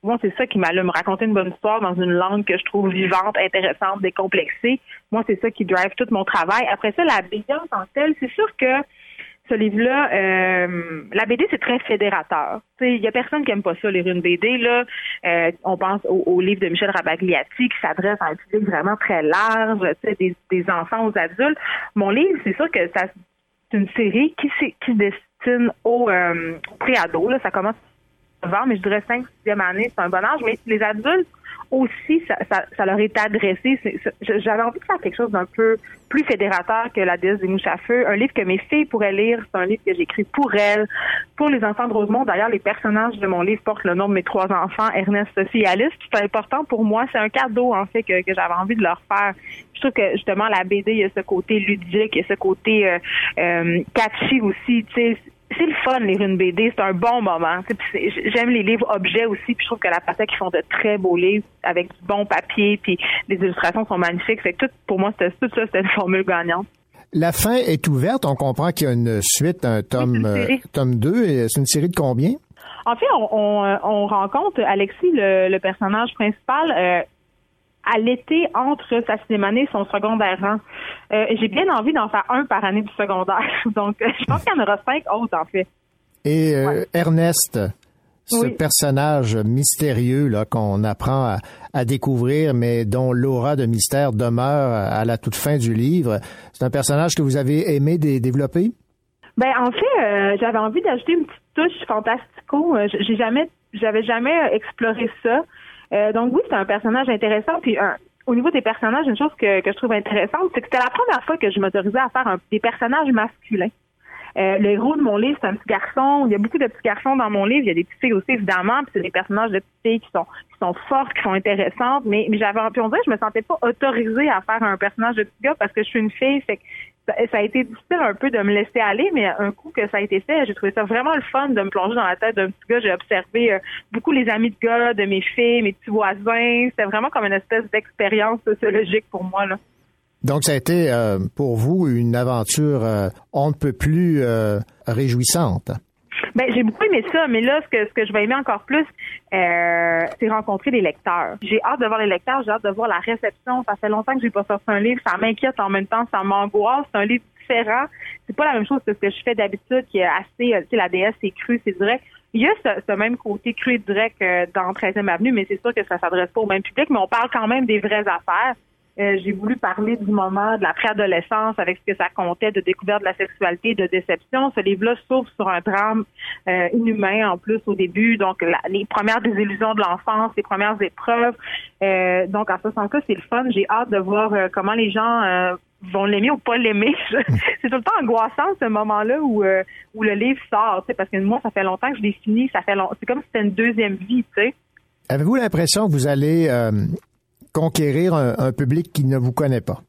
Moi, c'est ça qui m'allume. Raconter une bonne histoire dans une langue que je trouve vivante, intéressante, décomplexée. Moi, c'est ça qui drive tout mon travail. Après ça, la BD en tant que telle, c'est sûr que ce livre-là, euh, la BD, c'est très fédérateur. Il y a personne qui aime pas ça, lire une BD. Là. Euh, on pense au, livre de Michel Rabagliati qui s'adresse à un public vraiment très large, des, des enfants aux adultes. Mon livre, c'est sûr que c'est une série qui, qui se destine au euh. Ça commence mais je dirais 5 6e année, c'est un bon âge. Mais les adultes aussi, ça, ça, ça leur est adressé. J'avais envie de faire quelque chose d'un peu plus fédérateur que La déesse des mouches à feu. Un livre que mes filles pourraient lire. C'est un livre que j'ai écrit pour elles, pour les enfants de Rosemont. D'ailleurs, les personnages de mon livre portent le nom de mes trois enfants, Ernest, Sophie et Alice. C'est important pour moi. C'est un cadeau, en fait, que, que j'avais envie de leur faire. Je trouve que, justement, la BD, il y a ce côté ludique, il y a ce côté euh, euh, catchy aussi. Tu sais, c'est le fun lire une BD, c'est un bon moment. J'aime les livres objets aussi, puis je trouve que la Patek ils font de très beaux livres avec du bon papier, puis les illustrations sont magnifiques. Fait que tout pour moi c'était tout ça, c'était une formule gagnante. La fin est ouverte. On comprend qu'il y a une suite, un tome, euh, tome 2. Et C'est une série de combien? En fait, on, on, euh, on rencontre Alexis, le, le personnage principal, euh, à l'été entre sa sixième année et son secondaire rang. Euh, J'ai bien envie d'en faire un par année du secondaire. <laughs> Donc, euh, je pense qu'il y en aura cinq autres, en fait. Et euh, Ernest, ce Oui. personnage mystérieux là qu'on apprend à, à découvrir, mais dont l'aura de mystère demeure à la toute fin du livre, c'est un personnage que vous avez aimé dé- développer? Ben en fait, euh, j'avais envie d'ajouter une petite touche fantastico. Euh, J'ai jamais, j'avais jamais exploré ça. Euh, donc oui, c'est un personnage intéressant. Puis un- au niveau des personnages, une chose que, que je trouve intéressante, c'est que c'était la première fois que je m'autorisais à faire un- des personnages masculins. Euh, le héros de mon livre, c'est un petit garçon. Il y a beaucoup de petits garçons dans mon livre. Il y a des petites filles aussi, évidemment. Puis c'est des personnages de petites filles qui sont qui sont fortes, qui sont intéressantes. Mais, mais j'avais, puis on dirait je me sentais pas autorisée à faire un personnage de petit gars parce que je suis une fille. Fait que ça, a été difficile un peu de me laisser aller, mais un coup que ça a été fait, j'ai trouvé ça vraiment le fun de me plonger dans la tête d'un petit gars. J'ai observé euh, beaucoup les amis de gars, de mes filles, mes petits voisins. C'était vraiment comme une espèce d'expérience sociologique pour moi. Là. Donc, ça a été euh, pour vous une aventure euh, on ne peut plus réjouissante. Ben, j'ai beaucoup aimé ça, mais là, ce que, ce que je vais aimer encore plus, euh, c'est rencontrer les lecteurs. J'ai hâte de voir les lecteurs, j'ai hâte de voir la réception. Ça fait longtemps que j'ai pas sorti un livre, ça m'inquiète en même temps, ça m'angoisse. C'est un livre différent. C'est pas la même chose que ce que je fais d'habitude, qui est assez, euh, tu sais, la DS, c'est cru, c'est direct. Il y a ce, même côté cru et direct euh, dans 13e Avenue, mais c'est sûr que ça s'adresse pas au même public, mais on parle quand même des vraies affaires. Euh, j'ai voulu parler du moment de la préadolescence avec ce que ça comptait de découverte de la sexualité, de déception. Ce livre-là s'ouvre sur un drame euh, inhumain en plus au début, donc la- les premières désillusions de l'enfance, les premières épreuves. Euh, donc en ce sens-là, c'est le fun. J'ai hâte de voir comment les gens vont l'aimer ou pas l'aimer. <laughs> c'est tout le temps angoissant ce moment-là où où le livre sort, parce que moi ça fait longtemps que je l'ai fini, ça fait long... c'est comme si c'était une deuxième vie, tu sais. Avez-vous l'impression que vous allez conquérir un, public qui ne vous connaît pas?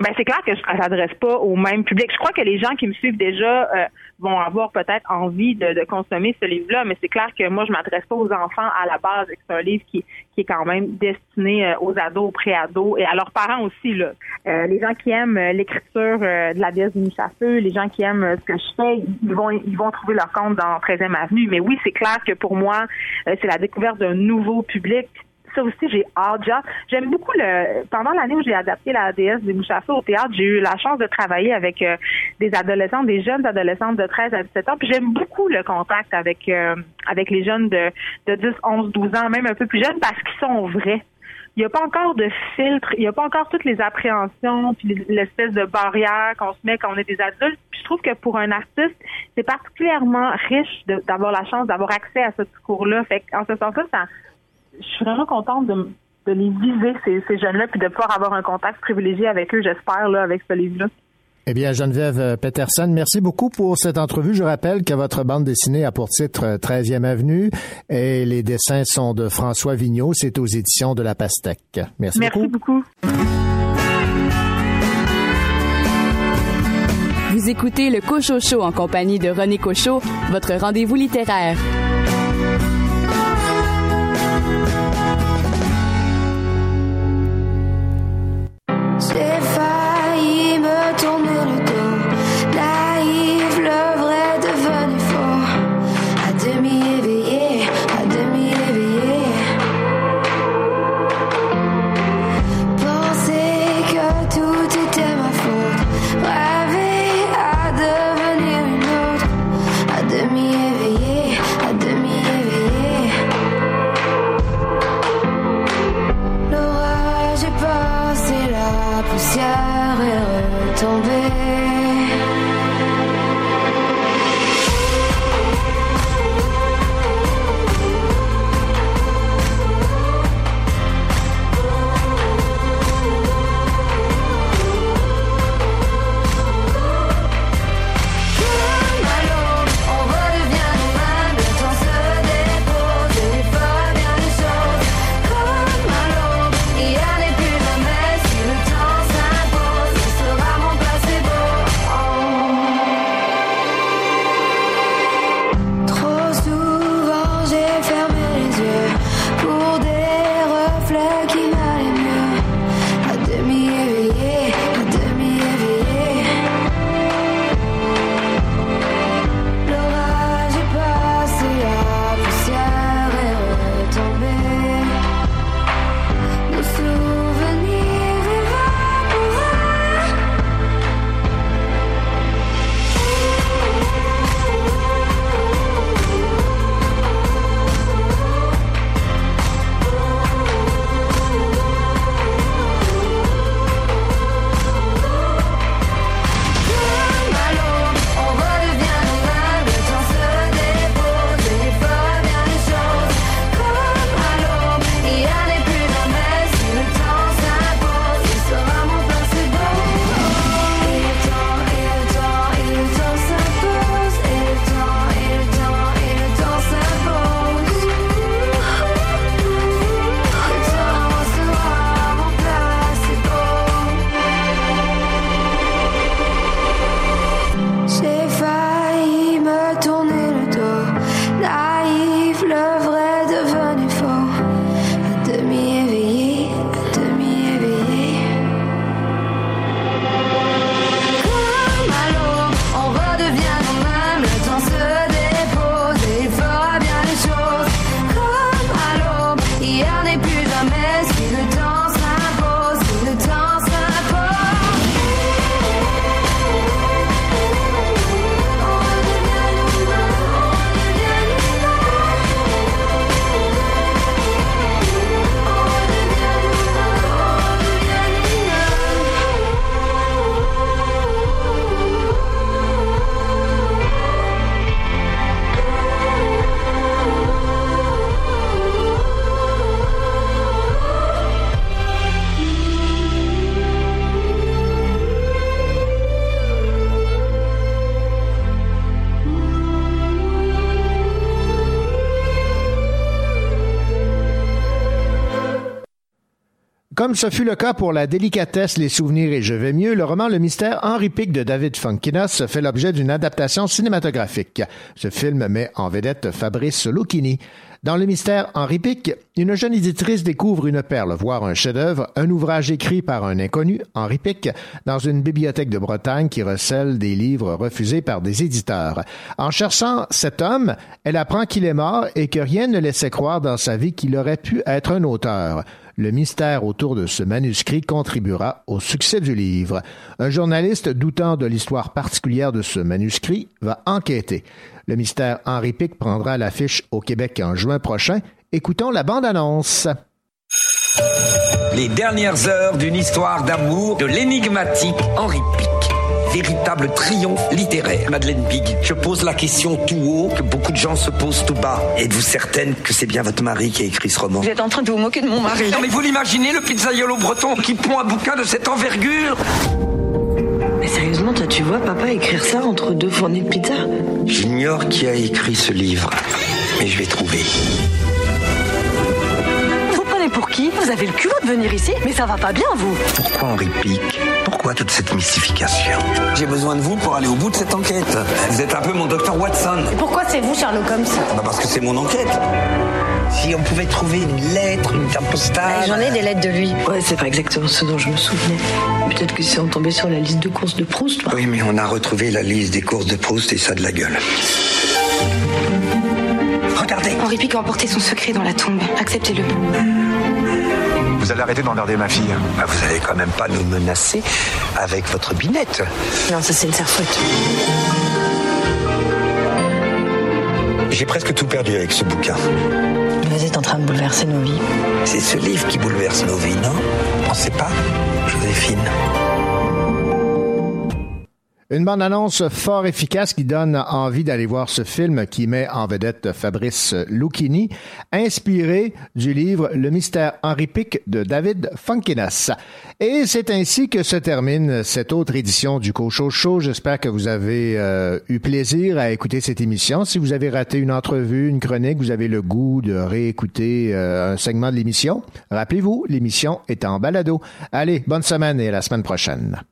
Ben c'est clair que je ne s'adresse pas au même public. Je crois que les gens qui me suivent déjà euh, vont avoir peut-être envie de, consommer ce livre-là, mais c'est clair que moi je m'adresse pas aux enfants à la base. C'est un livre qui, est quand même destiné euh, aux ados, aux pré-ados et à leurs parents aussi. Euh, les gens qui aiment l'écriture de la déesse du Feu, les gens qui aiment ce que je fais, ils vont ils vont trouver leur compte dans 13e Avenue. Mais oui, c'est clair que pour moi, c'est la découverte d'un nouveau public ça aussi, j'ai hâte. J'ai hâte. J'aime beaucoup le. Pendant l'année où j'ai adapté la déesse des feu au théâtre, j'ai eu la chance de travailler avec euh, des adolescentes, des jeunes adolescentes de 13 à 17 ans. Puis j'aime beaucoup le contact avec euh, avec les jeunes de, de 10, 11, 12 ans, même un peu plus jeunes, parce qu'ils sont vrais. Il n'y a pas encore de filtre, il n'y a pas encore toutes les appréhensions, puis les- l'espèce de barrière qu'on se met quand on est des adultes. Puis je trouve que pour un artiste, c'est particulièrement riche d'avoir la chance d'avoir accès à ce discours-là. Fait en ce sens-là, ça, je suis vraiment contente de, de les viser, ces, ces jeunes-là, puis de pouvoir avoir un contact privilégié avec eux, j'espère, là, avec ce livre-là. Eh bien, Geneviève euh, Peterson, merci beaucoup pour cette entrevue. Je rappelle que votre bande dessinée a pour titre euh, 13e Avenue et les dessins sont de François Vigneault. C'est aux éditions de La Pastèque. Merci, Merci beaucoup. Vous écoutez le Cocho Show en compagnie de René Cocho, votre rendez-vous littéraire. J'ai failli me tourner Comme ce fut le cas pour La délicatesse, les souvenirs et Je vais mieux, le roman Le mystère Henri Pic de David Funkinos fait l'objet d'une adaptation cinématographique. Ce film met en vedette Fabrice Lucchini. Dans le mystère Henri Pic, une jeune éditrice découvre une perle, voire un chef-d'œuvre, un ouvrage écrit par un inconnu, Henri Pic, dans une bibliothèque de Bretagne qui recèle des livres refusés par des éditeurs. En cherchant cet homme, elle apprend qu'il est mort et que rien ne laissait croire dans sa vie qu'il aurait pu être un auteur. Le mystère autour de ce manuscrit contribuera au succès du livre. Un journaliste doutant de l'histoire particulière de ce manuscrit va enquêter. Le mystère Henri Pic prendra l'affiche au Québec en juin prochain. Écoutons la bande-annonce. Les dernières heures d'une histoire d'amour de l'énigmatique Henri Pic. Véritable triomphe littéraire. Madeleine Big, je pose la question tout haut que beaucoup de gens se posent tout bas. Êtes-vous certaine que c'est bien votre mari qui a écrit ce roman? Vous êtes en train de vous moquer de mon mari. Non mais vous l'imaginez, le pizzaiolo breton qui pond un bouquin de cette envergure? Mais sérieusement, toi, tu vois papa écrire ça entre deux fournées de pizza? J'ignore qui a écrit ce livre, mais je vais trouver. Pour qui Vous avez le culot de venir ici Mais ça va pas bien, vous Pourquoi Henri Pic Pourquoi toute cette mystification J'ai besoin de vous pour aller au bout de cette enquête. Vous êtes un peu mon docteur Watson. Pourquoi c'est vous, Sherlock Holmes Bah parce que c'est mon enquête. Si on pouvait trouver une lettre, une carte postale. J'en ai des lettres de lui. Ouais, c'est pas exactement ce dont je me souvenais. Peut-être que c'est en tombé sur la liste de courses de Proust. Oui, mais on a retrouvé la liste des courses de Proust et ça de la gueule. Regardez. Henri Pic a emporté son secret dans la tombe. Acceptez-le. Vous allez arrêter d'emmerder ma fille. Bah, vous allez quand même pas nous menacer avec votre binette. Non, ça c'est une serfouette. J'ai presque tout perdu avec ce bouquin. Vous êtes en train de bouleverser nos vies. C'est ce livre qui bouleverse nos vies, non? Pensez pas, Joséphine Une bande-annonce fort efficace qui donne envie d'aller voir ce film qui met en vedette Fabrice Lucchini, inspiré du livre Le mystère Henri Pic de David Funkinas. Et c'est ainsi que se termine cette autre édition du Cocho Show. J'espère que vous avez euh, eu plaisir à écouter cette émission. Si vous avez raté une entrevue, une chronique, vous avez le goût de réécouter euh, un segment de l'émission, rappelez-vous, l'émission est en balado. Allez, bonne semaine et à la semaine prochaine.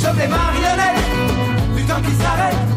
Je sommes les marionnettes du temps qui s'arrête.